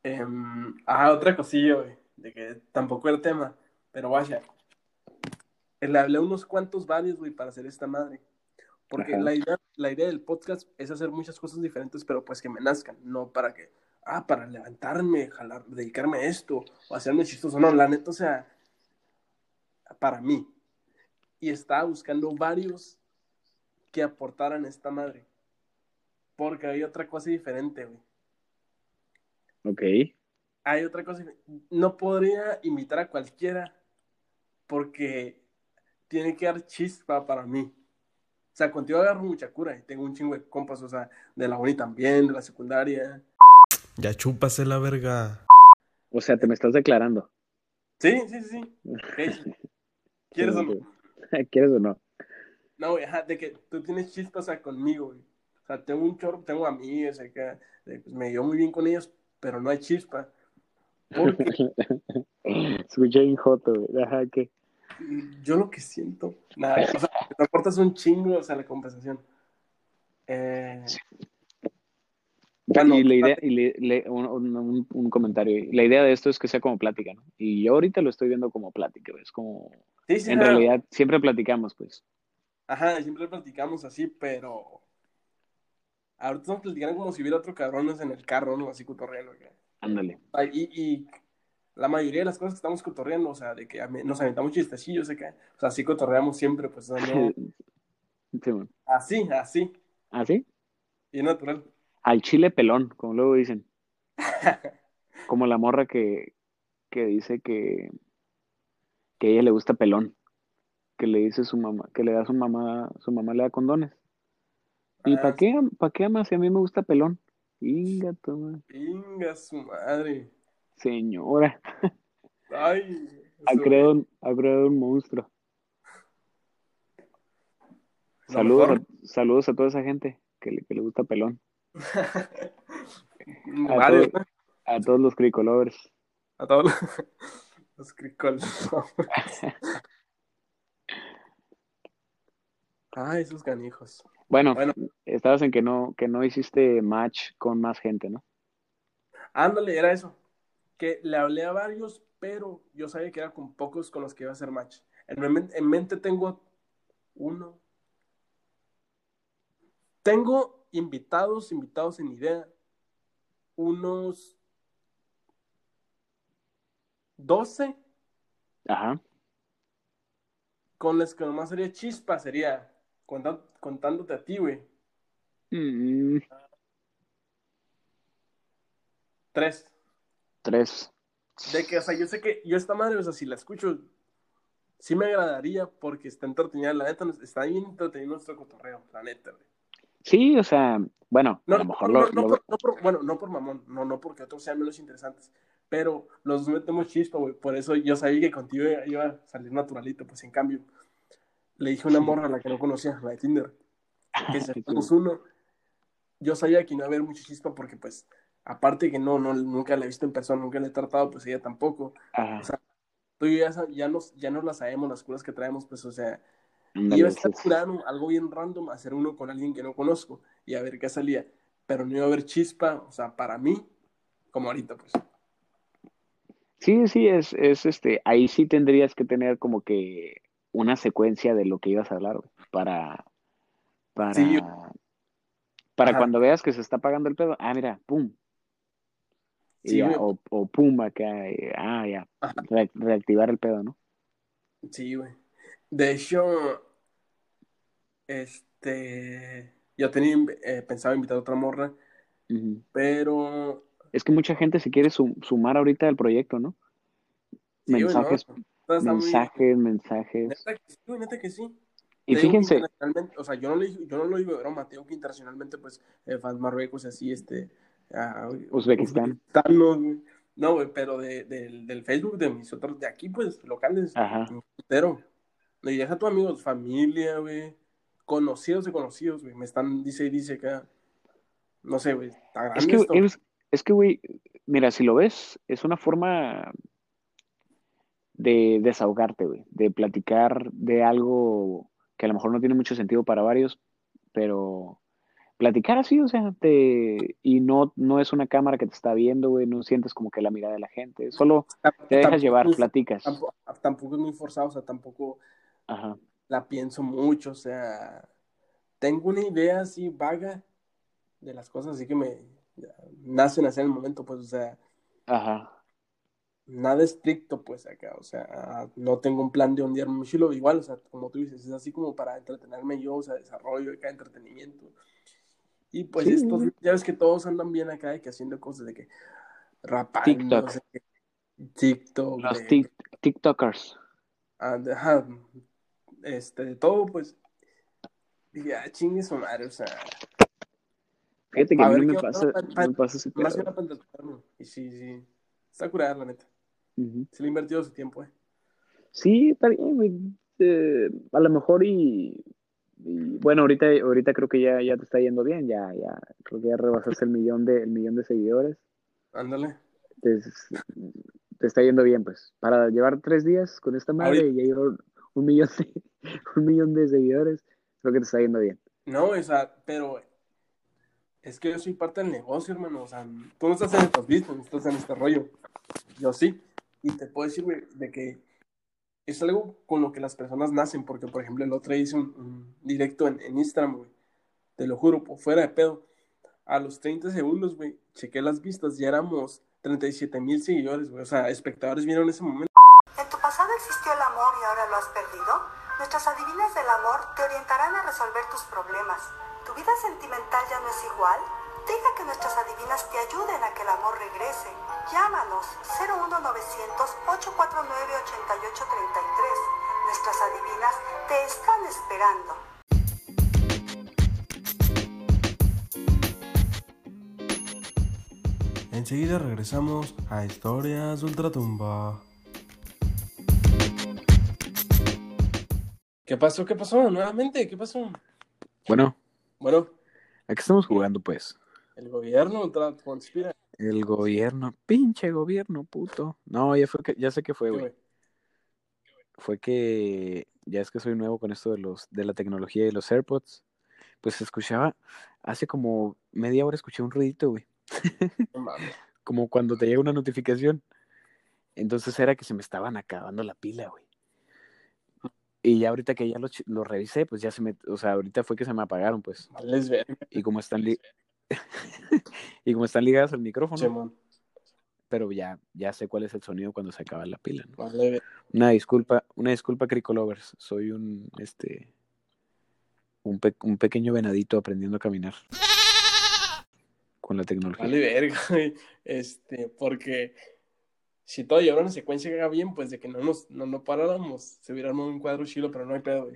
S1: em, ah, otra cosilla, güey, de que tampoco era tema, pero vaya. Le hablé a unos cuantos varios, güey, para hacer esta madre. Porque
S2: Ajá.
S1: la idea, la idea del podcast es hacer muchas cosas diferentes, pero pues que me nazcan, no para que, ah, para levantarme, jalar, dedicarme a esto, o hacerme chistoso. No, la neta, o sea, para mí. Y estaba buscando varios que aportaran esta madre. Porque hay otra cosa diferente, güey.
S2: Ok.
S1: Hay otra cosa. No podría invitar a cualquiera porque tiene que dar chispa para mí. O sea, contigo agarro mucha cura y tengo un chingo de compas, o sea, de la uni también, de la secundaria.
S5: Ya chúpase la verga.
S2: O sea, te me estás declarando.
S1: Sí, sí, sí, sí. ¿Qué dices? ¿Quieres o no?
S2: ¿Quieres o no?
S1: No, güey, ajá, de que tú tienes chispas, o sea, conmigo, güey. O sea, tengo un chorro, tengo amigas acá, de, pues, me llevo muy bien con ellos, pero no hay chispa.
S2: Escuché en joto, güey. Ajá, ¿qué?
S1: yo lo que siento, nada, o sea, te aportas un chingo, o sea, la compensación. Eh, Bueno,
S2: y la idea, y le- le- un, un- un comentario. La idea de esto es que sea como plática, ¿no? Y yo ahorita lo estoy viendo como plática. Es como,
S1: sí, sí,
S2: en realidad, siempre platicamos, pues.
S1: Ajá, siempre platicamos así, pero ahorita estamos platicando como si hubiera otro cabrón en el carro, ¿no? Así cotorreando. acá.
S2: Ándale.
S1: Y, y la mayoría de las cosas que estamos cotorreando, o sea, de que nos aventamos chistecillos, o sea, así cotorreamos siempre, pues, no-
S2: Sí, bueno.
S1: así, así,
S2: ¿Ah, sí?
S1: y natural.
S2: Al chile pelón, como luego dicen. Como la morra que, que dice que, que a ella le gusta pelón. Que le dice su mamá, que le da su mamá, su mamá le da condones. ¿Y
S1: Ah,
S2: para qué, para qué amas si a mí me gusta pelón? Inga, toma.
S1: Pinga su madre.
S2: Señora,
S1: Ay.
S2: ha creado, un- ha creado un monstruo. Saludos, a, saludos a toda esa gente que le, que le gusta pelón. A, a todos los cricolovers.
S1: A todos los, los cricoles. Ay, esos ganijos.
S2: Bueno,
S1: Bueno.
S2: estabas en que no, que no hiciste match con más gente, ¿no?
S1: Ándale, era eso. Que le hablé a varios, pero yo sabía que era con pocos con los que iba a hacer match. En, en mente tengo uno. Tengo invitados, invitados en idea. Unos 12
S2: Ajá.
S1: con los que nomás sería chispa, sería contan- contándote a ti, güey.
S2: Mm,
S1: Tres.
S2: tres.
S1: De que, o sea, yo sé que yo esta madre, o sea, si la escucho, sí me agradaría porque está entretenida, la neta, está bien entretenido nuestro cotorreo, la neta, güey.
S2: Sí, o sea, bueno,
S1: No,
S2: a lo mejor
S1: no,
S2: lo,
S1: no
S2: lo-
S1: por, no por- bueno, no por mamón, no, no porque otros sean menos interesantes, pero los dos metemos chispa, güey, por eso yo sabía que contigo iba a salir naturalito, pues en cambio, le dije a una morra a la que no conocía, la de Tinder, que hacemos uno, yo sabía que no iba a haber mucha chispa porque, pues, aparte que no, no, nunca la he visto en persona, nunca la he tratado, pues ella tampoco,
S2: Ajá,
S1: o sea, tú y yo ya, ya nos, ya nos la sabemos, las curas que traemos, pues, o sea, iba a estar
S2: sí.
S1: curando algo bien random, hacer uno con alguien que no conozco y a ver qué salía. Pero no iba a haber chispa, o sea, para mí, como ahorita, pues.
S2: Sí, sí, es, es este, ahí sí tendrías que tener como que una secuencia de lo que ibas a hablar, güey, para, para,
S1: Sí.
S2: para
S1: Ajá.
S2: cuando veas que se está apagando el pedo, ah, mira, pum, y
S1: Sí,
S2: ya,
S1: güey.
S2: o, o pum, acá, eh, ah, ya, re- reactivar el pedo, ¿no?
S1: Sí, güey. De hecho, este, yo tenía eh, pensado invitar a otra morra, pero
S2: Es que mucha gente se quiere sum- sumar ahorita al proyecto, ¿no?
S1: sí, güey,
S2: Mensajes,
S1: ¿no? Muy-
S2: mensajes, mensajes.
S1: Neta que sí, neta que sí.
S2: Y
S1: Te
S2: fíjense,
S1: O sea, yo no, lo, digo- yo no lo digo de broma, te digo que internacionalmente, pues, eh, fans Marruecos, así, este. ah,
S2: Uzbekistán.
S1: Uzbekistán, no, güey. Pero de, del- del Facebook de mis otros, de aquí, pues, locales.
S2: Ajá.
S1: No, y deja tu amigos, familia, güey. Conocidos de conocidos, güey. Me están, dice y dice acá. No sé, güey. Está grande
S2: es que,
S1: esto.
S2: es, es que, güey, mira, si lo ves, es una forma de desahogarte, güey, de platicar de algo que a lo mejor no tiene mucho sentido para varios, pero platicar así, o sea, te, y no, no es una cámara que te está viendo, güey, no sientes como que la mirada de la gente, solo te dejas llevar,
S1: es-
S2: platicas.
S1: Tampoco, tampoco es muy forzado, o sea, tampoco
S2: Ajá,
S1: la pienso mucho, o sea, tengo una idea así vaga de las cosas, así que me nacen así en el momento, pues, o sea,
S2: ajá,
S1: nada estricto, pues, acá, o sea, no tengo un plan de ondearme muy chilo, igual, o sea, como tú dices, es así como para entretenerme yo, o sea, desarrollo acá, entretenimiento. Y pues
S2: Sí.
S1: estos, ya ves que todos andan bien acá, de que haciendo cosas de que rapando,
S2: TikTok.
S1: no sé TikTok,
S2: los
S1: de-
S2: TikTokers.
S1: ah, de- ajá, este, de todo, pues, ah, chingue su madre, o sea,
S2: Fíjate que
S1: A
S2: mí
S1: ver
S2: no me pasa, me pasa ese
S1: más entretenerme, y sí, sí, está curada, la neta, Se le ha invertido su tiempo, eh.
S2: Sí, está bien. Eh, a lo mejor y, y, bueno, ahorita, ahorita creo que ya, ya te está yendo bien, ya, ya, creo que ya rebasaste el millón de, el millón de seguidores.
S1: Ándale.
S2: Te, te está yendo bien, pues. Para llevar tres días con esta madre
S1: Ahorita-
S2: y ya llevar un millón de, un millón de seguidores, creo que te está yendo bien.
S1: No, o sea, pero es que yo soy parte del negocio, hermano. O sea, tú no estás en estos business, no estás en este rollo. Yo sí. Y te puedo decir, güey, de que es algo con lo que las personas nacen. Porque, por ejemplo, el otro hice un, un directo en, en Instagram, güey. Te lo juro, por fuera de pedo. A los 30 segundos, güey, chequé las vistas, ya éramos 37 mil seguidores, güey. O sea, espectadores vieron ese momento.
S6: ¿En tu pasado existió el amor y ahora lo has perdido? Nuestras adivinas del amor te orientarán a resolver tus problemas. ¿Tu vida sentimental ya no es igual? Deja que nuestras adivinas te ayuden a que el amor regrese. Llámanos 01900 849 8833. Nuestras adivinas te están esperando.
S5: Enseguida regresamos a Historias Ultratumba.
S1: ¿Qué pasó? ¿Qué pasó? Nuevamente, ¿qué pasó?
S2: Bueno,
S1: Bueno,
S2: aquí estamos jugando, pues.
S1: El gobierno conspira.
S2: El gobierno, pinche gobierno, puto. No, ya fue que, ya sé que fue,
S1: ¿Qué,
S2: güey. fue que ya es que soy nuevo con esto de los de la tecnología y los AirPods. Pues escuchaba hace como media hora escuché un ruidito, güey, como cuando te llega una notificación. Entonces era que se me estaban acabando la pila, güey. Y ya ahorita que ya lo, lo revisé, pues ya se me, o sea, ahorita fue que se me apagaron, pues.
S1: Verga,
S2: Y como están li- y como están ligadas al micrófono,
S1: Simón.
S2: pero ya ya sé cuál es el sonido cuando se acaba la pila, ¿no?
S1: Vale.
S2: Una disculpa, una disculpa, Cricolovers. Soy un, este, un, pe- un pequeño venadito aprendiendo a caminar con la tecnología.
S1: Vale verga. Este, porque si todo llevara una secuencia que haga bien, pues de que no nos no, no paráramos, se hubiera armado un cuadro chilo, pero no hay pedo, güey.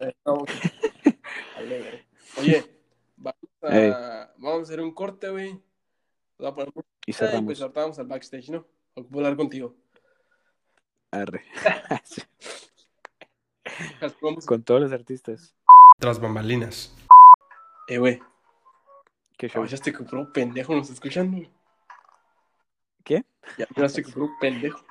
S1: Eh, no, güey. Vale verga. Oye, a, vamos a hacer un corte, güey. Voy a poner
S2: Y
S1: música y
S2: cerramos.
S1: pues ahorita vamos al backstage, ¿no? Ocupo hablar contigo.
S2: Arre. Con todos los artistas.
S5: Tras bambalinas.
S1: Eh, güey,
S2: ¿Qué show?
S1: caballaste que puro pendejo nos güey.
S2: ¿Qué?
S1: Ya miraste que puro pendejo.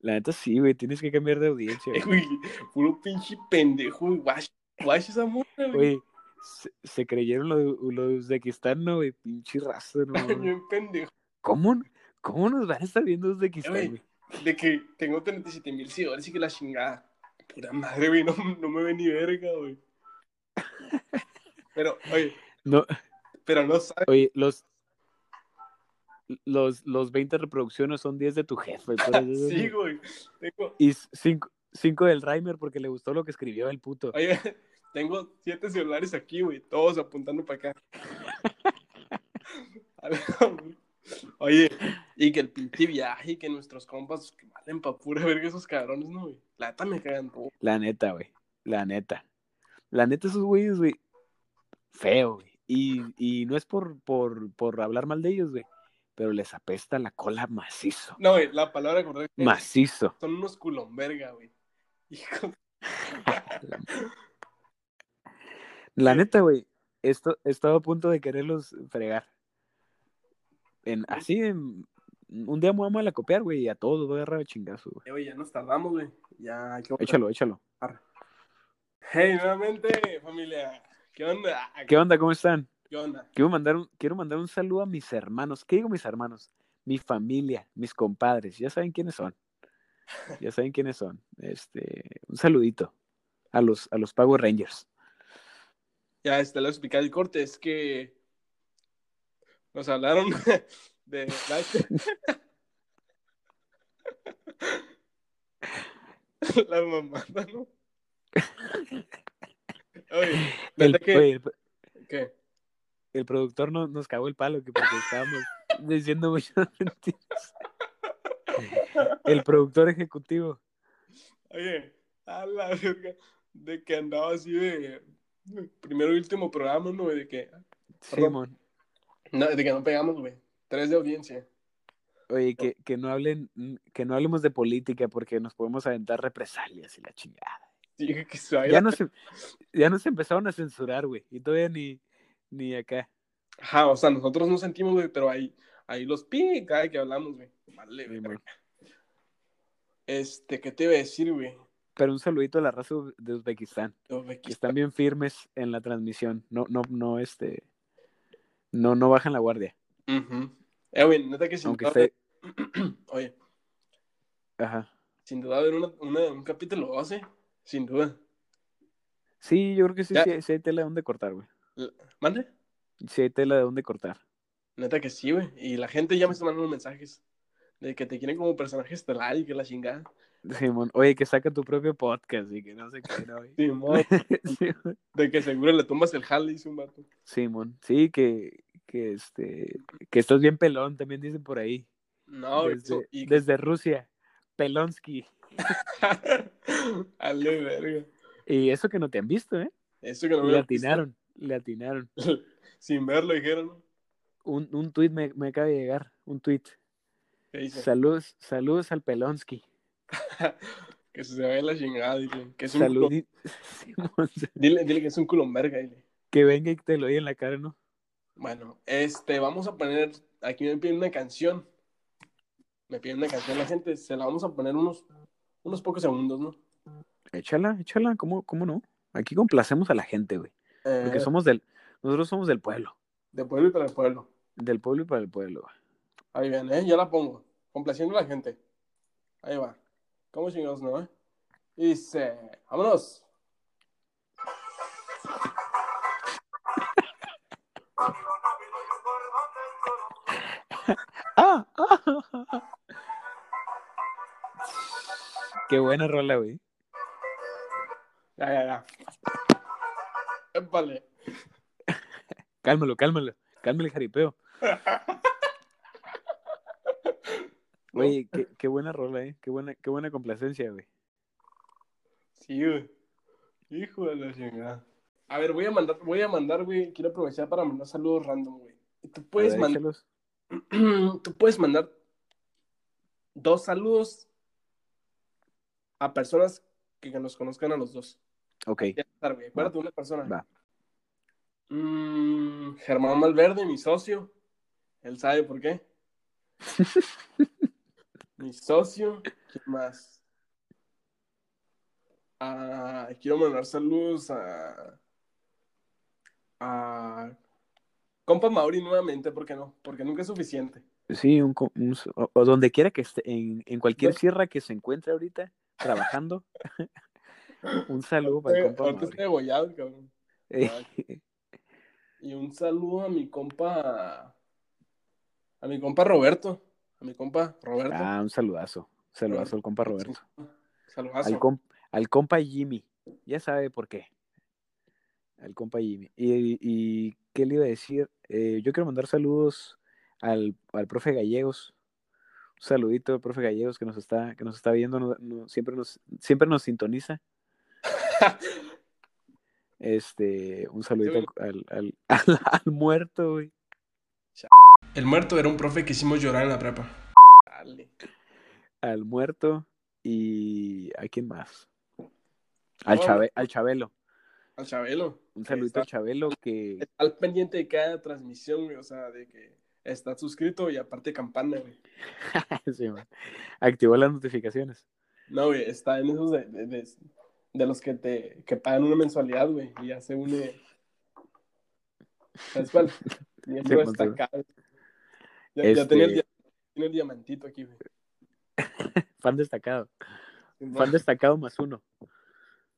S2: La neta sí, güey. Tienes que cambiar de audiencia,
S1: Eh,
S2: güey.
S1: güey, puro pinche pendejo, güey. Guash, guash esa morra, güey.
S2: Güey, se, se creyeron lo de, lo de Uzbekistán, ¿no, güey? Pinche raza, ¿no?
S1: Bien pendejo.
S2: ¿Cómo, ¿Cómo nos van a estar viendo Uzbekistán,
S1: güey, de que tengo 37 mil seguidores y que la chingada. Pura madre, güey, no, no me ve ni verga, güey. Pero, oye,
S2: No,
S1: pero no sabes.
S2: oye, los... Los, los 20 reproducciones son 10 de tu jefe.
S1: Sí, güey. Tengo,
S2: Y 5 del Reimer porque le gustó lo que escribió el puto.
S1: oye, tengo siete celulares aquí, güey, todos apuntando para acá. Oye, y que el pinche viaje y que nuestros compas que valen pa' pura verga esos cabrones, ¿no, güey? La neta me cagan todo.
S2: La neta, güey. La neta. La neta, esos güeyes, güey. Feo, güey. Y, y no es por, por, por hablar mal de ellos, güey. Pero les apesta la cola macizo.
S1: No, güey, la palabra correcta
S2: Macizo.
S1: son unos culomberga, güey. Hijo,
S2: La neta, güey. Esto, he estado a punto de quererlos fregar. En, así, en- un día me vamos a la copiar, güey, y a todos voy a agarrar chingazo, güey.
S1: eh, güey, ya nos tardamos, güey. Ya, que
S2: Échalo, échalo.
S1: Hey, nuevamente, familia. ¿Qué onda?
S2: ¿Qué onda? ¿Cómo están?
S1: ¿Qué onda?
S2: Quiero mandar un, quiero mandar un saludo a mis hermanos. ¿Qué digo mis hermanos? Mi familia, mis compadres. Ya saben quiénes son. Ya saben quiénes son. Este, un saludito a los, a los Power Rangers.
S1: Ya, este, lo explicar el corte, es que nos hablaron de la, mamada, ¿no? Oye,
S2: El,
S1: que,
S2: oye, el-
S1: ¿qué?
S2: el productor no, nos cagó el palo que porque estábamos diciendo muchas mentiras. El productor ejecutivo.
S1: Oye, a la verga, de que andaba así de primero y último programa, ¿no? De que,
S2: Simón.
S1: no, de que no pegamos, güey. Tres de audiencia.
S2: Oye, que, que no hablen, que no hablemos de política porque nos podemos aventar represalias y la chingada.
S1: Dije que
S2: Ya nos, ya nos empezaron a censurar, güey. Y todavía ni, ni acá.
S1: Ajá, o sea, nosotros no sentimos, güey, pero ahí, ahí los pi, cada vez que hablamos, güey. Vale,
S2: Sí.
S1: Este, ¿qué te iba a decir, güey?
S2: Pero un saludito a la raza de Uzbekistán. que están bien firmes en la transmisión. No, no, no, este. No, no bajan la guardia.
S1: Ujú. Eh, güey, neta que sin
S2: Aunque
S1: duda,
S2: esté.
S1: Oye,
S2: Ajá.
S1: sin duda haber una, una- un capítulo 12, sin duda.
S2: Sí, yo creo que sí, sí, sí hay tela de dónde cortar, güey.
S1: ¿Mande?
S2: Sí hay tela de dónde cortar.
S1: Neta que sí, güey. Y la gente ya me está mandando mensajes de que te quieren como personaje estelar y que la chingada.
S2: Simón, oye, que saca tu propio podcast y que no sé qué, ¿no?
S1: Simón,
S2: Simón.
S1: de que seguro le tumbas el jale, dice un vato.
S2: Simón, sí, que, que este, que estás bien pelón, también dicen por ahí.
S1: No,
S2: desde,
S1: eso, y que-
S2: desde Rusia, Pelonsky.
S1: Ale, verga.
S2: Y eso que no te han visto, ¿eh?
S1: Eso que no me
S2: Le atinaron, le atinaron.
S1: Sin verlo dijeron.
S2: Un, un tuit me, me acaba de llegar, un tuit.
S1: ¿Qué dice?
S2: Saludos, saludos al Pelonsky.
S1: que se vaya la chingada, dile. Que es un
S2: Salud.
S1: culo- Dile, dile que es un culomberga, dile.
S2: que venga y te lo oye en la cara, ¿no?
S1: Bueno, este, vamos a poner, aquí me piden una canción. Me piden una canción la gente, se la vamos a poner unos, unos pocos segundos, ¿no?
S2: Échala, échala, ¿cómo, cómo no? Aquí complacemos a la gente, güey. Porque
S1: Eh,
S2: somos del, nosotros somos del pueblo.
S1: De pueblo y para el pueblo.
S2: Del pueblo y para el pueblo. güey.
S1: Ahí viene, ¿eh? Ya la pongo. Complaciendo a la gente. Ahí va. ¿Cómo chingados, no, eh? Y dice, vámonos.
S2: ¡Ah! ¡Ah! Qué buena rola, güey.
S1: Ya, ya, ya. Épale.
S2: Cálmalo, cálmalo. Cálmalo el jaripeo. Oye, qué, qué buena rola, eh. Qué buena, qué buena complacencia, güey.
S1: Sí, güey. Hijo de la chingada. A ver, voy a mandar, voy a mandar, güey. Quiero aprovechar para mandar saludos random, güey. Tú puedes mandar, tú puedes mandar dos saludos a personas que nos conozcan a los dos.
S2: Ok,
S1: güey. Acuérdate una persona.
S2: va.
S1: Mm, Germán Malverde, mi socio. Él sabe por qué. mi socio. ¿Quién más? Ah, quiero mandar saludos a. A. Compa Mauri nuevamente, ¿por qué no? Porque nunca es suficiente.
S2: Sí, un, o, o donde quiera que esté, en, en cualquier sierra que se encuentre ahorita trabajando. un saludo para el compa
S1: Ahorita
S2: Mauri.
S1: degollado, cabrón.
S2: Eh,
S1: Y un saludo a mi compa. A mi compa Roberto. A mi compa Roberto.
S2: ah, un saludazo. Saludazo al compa Roberto.
S1: Saludazo.
S2: Al, com- al compa Jimmy. Ya sabe por qué. Al compa Jimmy. Y, y ¿qué le iba a decir? Eh, yo quiero mandar saludos al, al profe Gallegos. Un saludito al profe Gallegos que nos está, que nos está viendo, no- no- siempre, nos, siempre nos sintoniza. Este, un saludito al, al, al- al muerto, güey.
S1: El muerto era un profe que hicimos llorar en la prepa. Dale.
S2: Al muerto y ¿a quién más? Al, Chabe- al Chabelo.
S1: Al Chabelo.
S2: Un
S1: está,
S2: al Chabelo que
S1: está al pendiente de cada transmisión, güey. O sea, de que está suscrito y aparte campana, güey.
S2: sí, man, activó las notificaciones.
S1: No, güey, está en esos de, de, de- de los que te que pagan una mensualidad, güey, y ya se une. ¿Sabes cuál? Miembro
S2: Sí, sí.
S1: Ya, ya tenía, el,
S2: Este-
S1: diamantito aquí, güey.
S2: Fan destacado. Fan destacado más uno.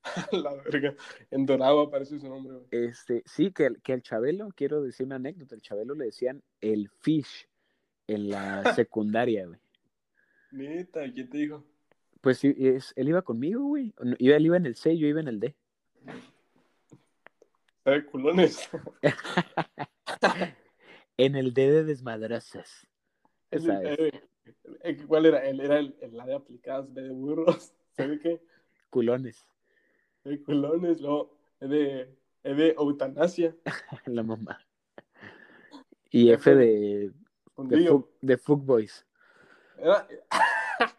S1: La verga. En dorado aparece su nombre, güey.
S2: Este, sí, que, el- que el Chabelo, quiero decir una anécdota, el Chabelo le decían el fish en la secundaria, güey.
S1: Neta, ¿quién te dijo?
S2: Pues sí, es, él iba conmigo, güey. Él iba en el C, yo iba en el D.
S1: ¿Sabe culones?
S2: En el D de ¿Sabes?
S1: eh, eh, ¿Cuál era? Era el, el la de aplicadas, B de burros. ¿Sabe qué?
S2: Culones.
S1: De culones, luego es de, es de eutanasia.
S2: La mamá. Y F de, de, fu- de Fuckboys.
S1: Era,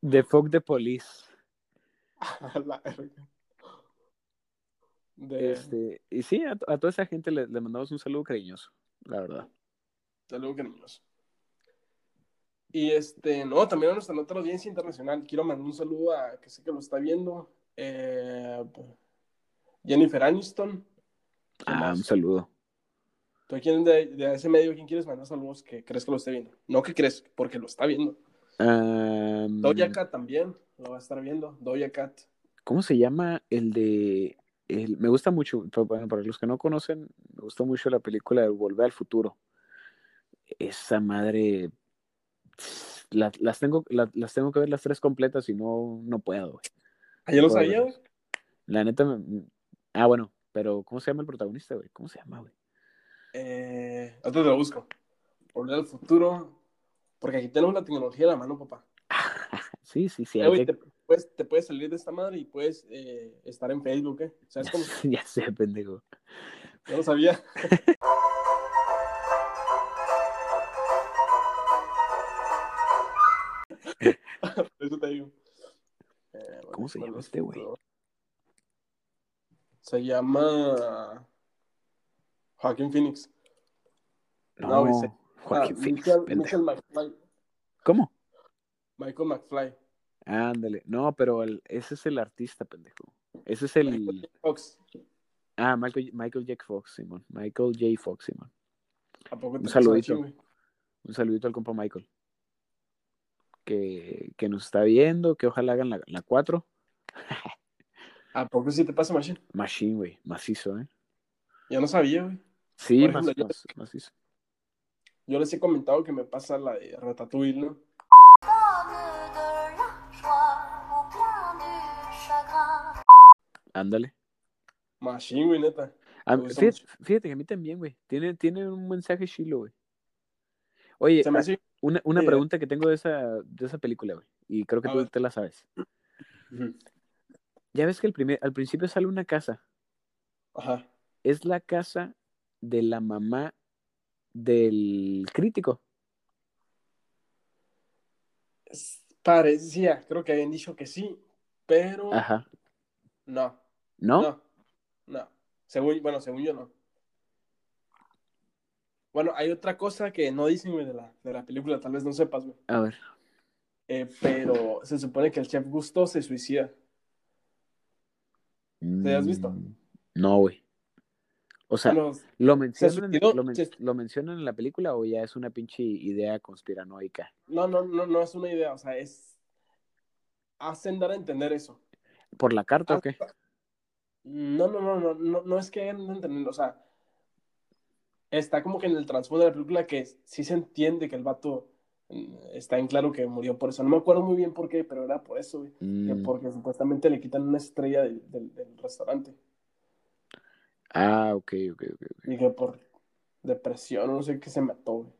S2: De Fuck de Police.
S1: a la verga. De,
S2: Este, y sí, a, a toda esa gente le, le mandamos un saludo cariñoso, la verdad.
S1: Saludos cariñosos. Y este, no, también a nuestra otra audiencia internacional. Quiero mandar un saludo a que sé que lo está viendo. eh, Jennifer Aniston. ¿Quién
S2: Ah,
S1: más?
S2: un saludo.
S1: ¿Tú a quién de, de ese medio, quién quieres mandar saludos que crees que lo esté viendo? No que crees, porque lo está viendo. Doja Cat también lo va a estar viendo. Doja Cat.
S2: ¿Cómo se llama el de... el- me gusta mucho, bueno, para los que no conocen, me gusta mucho la película de Volver al Futuro. Esa madre... la- las, tengo, la- las tengo que ver las tres completas y no, no puedo, güey.
S1: Ah, ya lo sabía.
S2: La neta... me- Ah, bueno, pero ¿cómo se llama el protagonista, güey? ¿Cómo se llama, güey?
S1: Eh, te lo busco. Volver al futuro. Porque aquí tenemos la tecnología a la mano, papá.
S2: Sí, sí, sí.
S1: Eh, güey, te, puedes, te puedes salir de esta madre y puedes eh, estar en Facebook, ¿eh? ¿Sabes cómo?
S2: ya sé, pendejo.
S1: Yo lo sabía. Eso te digo. Eh,
S2: ¿Cómo se llama este güey?
S1: Se llama Joaquín Phoenix.
S2: No,
S1: No,
S2: Joaquín
S1: Ah,
S2: Phoenix.
S1: Michael McFly.
S2: ¿Cómo?
S1: Michael McFly.
S2: Ándale. No, pero el- ese es el artista, pendejo. Ese es el...
S1: Michael Fox.
S2: Ah, Michael, Michael J. Fox, Simón. Michael J. Fox, Simón.
S1: ¿A poco te
S2: Un saludito. Un saludito al compa Michael. Que, que nos está viendo, que ojalá hagan la, la 4.
S1: ¿A poco sí te pasa machine?
S2: Machine, güey. Macizo, ¿eh?
S1: Ya no sabía, güey.
S2: Sí,
S1: ejemplo, yo-
S2: macizo.
S1: Yo les he comentado que me pasa la de Ratatouille, ¿no?
S2: Ándale.
S1: Machine, güey, neta.
S2: Ah, fíjate, que a mí también, güey. Tiene, tiene un mensaje chilo, güey. Oye,
S1: Se me
S2: ah,
S1: hace...
S2: una, una
S1: Sí,
S2: pregunta que tengo de esa, de esa película, güey. Y creo que
S1: A
S2: tú
S1: ver.
S2: te la sabes. Ya ves que el primer, al principio sale una casa.
S1: Ajá.
S2: Es la casa de la mamá del crítico.
S1: Parecía, creo que habían dicho que sí, pero
S2: Ajá.
S1: no,
S2: ¿No?
S1: no, no. Según, bueno, según yo no. Bueno, hay otra cosa que no dicen, güey, de la, de la película, tal vez no sepas, güey.
S2: A ver.
S1: Eh, pero se supone que el chef Gusto se suicida. ¿Te has visto?
S2: Mm, No, güey. O sea,
S1: Bueno,
S2: ¿lo mencionan,
S1: suicidó,
S2: lo, men-
S1: se-
S2: lo mencionan en la película o ya es una pinche idea conspiranoica?
S1: no, no, no, no es una idea, o sea, es... Hacen dar a entender eso.
S2: ¿Por la carta o
S1: Ah,
S2: qué?
S1: No, no, no, no, no, no es que entender, o sea, está como que en el trasfondo de la película que sí se entiende que el vato mm, está en claro que murió por eso. No me acuerdo muy bien por qué, pero era por eso, güey. Que
S2: Mm,
S1: porque supuestamente le quitan una estrella del, del- del restaurante.
S2: Ah, ok, ok, ok. ok.
S1: Y que por depresión, no sé qué se mató, güey.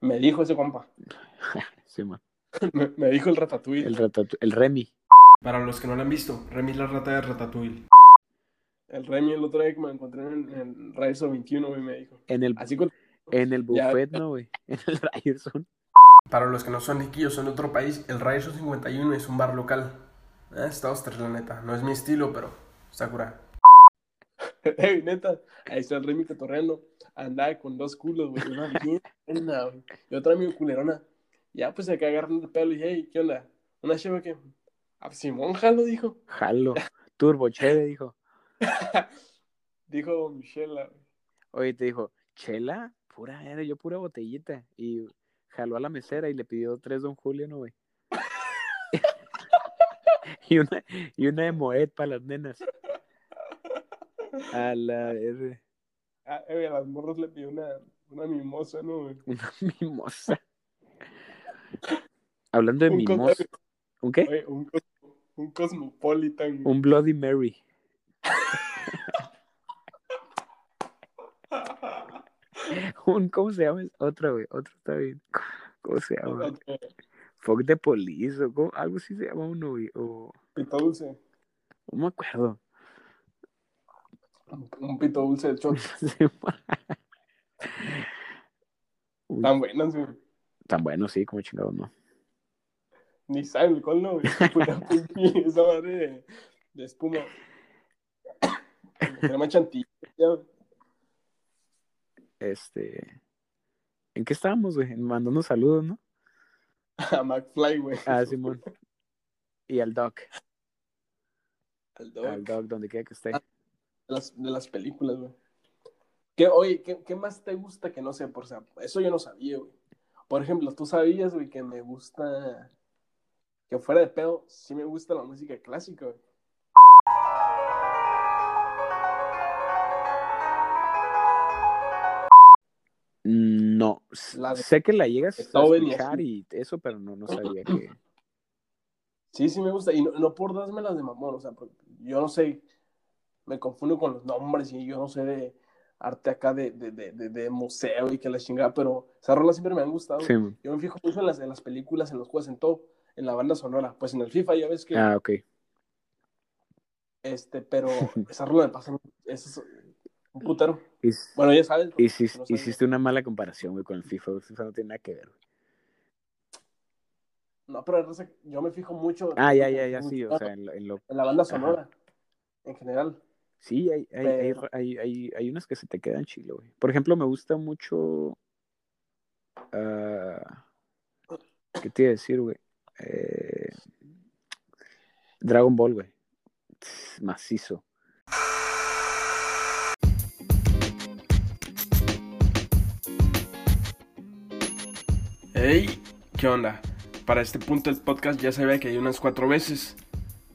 S1: Me dijo ese compa.
S2: Sí, man.
S1: me, me dijo el ratatouille.
S2: El, ratatu- el Remy.
S5: Para los que no lo han visto, Remy la rata de Ratatouille.
S1: El Remy el otro día que me encontré en, en Raizo 21, güey, me dijo.
S2: En el,
S1: Así con...
S2: en el
S1: Ya.
S2: buffet, ¿no, güey? En el Ryerson.
S5: Para los que no son riquillos, son de otro país, el Raizo 51 es un bar local. Eh, está ostres, la neta. No es mi estilo, pero está curado.
S1: Ey, neta, ahí está el Remy cotorreando. Andaba con dos culos, güey. Una bien güey. Y otra mi culerona. Ya, pues acá agarran el pelo y dije, hey, ¿qué onda? Una cheva que. Ah, Simón Jalo dijo.
S2: Jalo. Turbo chévere, dijo.
S1: Dijo Michelle, güey.
S2: Oye, te dijo, chela, pura, era yo pura botellita. Y jaló a la mesera y le pidió tres Don Julio, ¿no, güey? y, una, y una de Moet para las nenas. A la R.
S1: Ah, eh, a las morras le pidió una, una mimosa, ¿no, güey?
S2: Una mimosa. Hablando de
S1: Un
S2: mimosa. ¿Un qué?
S1: Oye, un, un cosmopolitan. güey.
S2: Un Bloody Mary. Un, ¿cómo se llama? Otro, güey. Otro está bien. ¿Cómo se llama?
S1: Otro,
S2: Fuck de police o cómo- algo así se llama uno, güey. O
S1: Pito dulce.
S2: no me acuerdo.
S1: Un, un pito dulce de.
S2: Uy,
S1: Tan buenas, güey.
S2: Tan bueno, sí, como chingado, ¿no?
S1: Ni sabe el alcohol, ¿no, güey? Pura pinche- Esa madre de, de espuma. Crema chantilly.
S2: Este. ¿En qué estábamos, güey? Mandando saludos, ¿no?
S1: A McFly, güey.
S2: Ah, Simón. Y al Doc.
S1: Al dog.
S2: Al Doc, donde quiera que esté.
S1: de las, de las películas, güey. ¿Qué, oye, ¿qué, ¿qué más te gusta que no sé? Por, sea, eso yo no sabía, güey. Por ejemplo, tú sabías, güey, que me gusta. Que fuera de pedo, sí me gusta la música clásica, güey. La de
S2: sé que la llegas a escuchar y eso, pero no, no sabía que.
S1: Sí, sí me gusta. Y no, no por dármelas de mamón, o sea, yo no sé. Me confundo con los nombres y yo no sé de arte acá de, de, de, de, museo y que la chingada, pero esas rolas siempre me han gustado.
S2: Sí.
S1: Yo me fijo mucho en las, en las películas, en los juegos, en todo, en la banda sonora. Pues en el FIFA ya ves que
S2: Ah, ok.
S1: Este, pero esa rola me pasa eso es un putero. Bueno, ya sabes. no
S2: hiciste una mala comparación, güey, con el FIFA. El FIFA no tiene nada que ver, güey.
S1: No, pero yo me fijo mucho.
S2: Ah, ya, ya, ya, sí. O sea, en lo. en lo-
S1: En la banda sonora, en general.
S2: Sí, hay, hay,
S1: Pero-
S2: hay, hay, hay unas que se te quedan chilo, güey. Por ejemplo, me gusta mucho. ah, ¿Qué te iba a decir, güey? Eh, Dragon Ball, güey. Macizo.
S5: Hey, ¿qué onda? Para este punto del podcast ya sabía que hay unas cuatro veces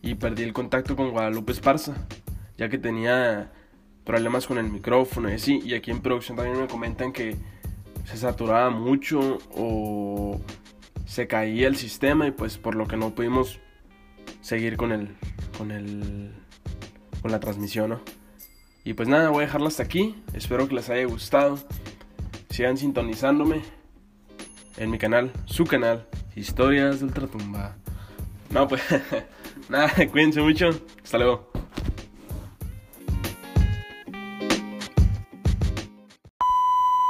S5: y perdí el contacto con Guadalupe Esparza, ya que tenía problemas con el micrófono y así. Y aquí en producción también me comentan que se saturaba mucho o se caía el sistema y pues por lo que no pudimos seguir con el con el con la transmisión, ¿no? Y pues nada, voy a dejarla hasta aquí. Espero que les haya gustado. Sigan sintonizándome en mi canal, su canal, Historias de Ultratumba. No, pues nada, cuídense mucho. Hasta luego.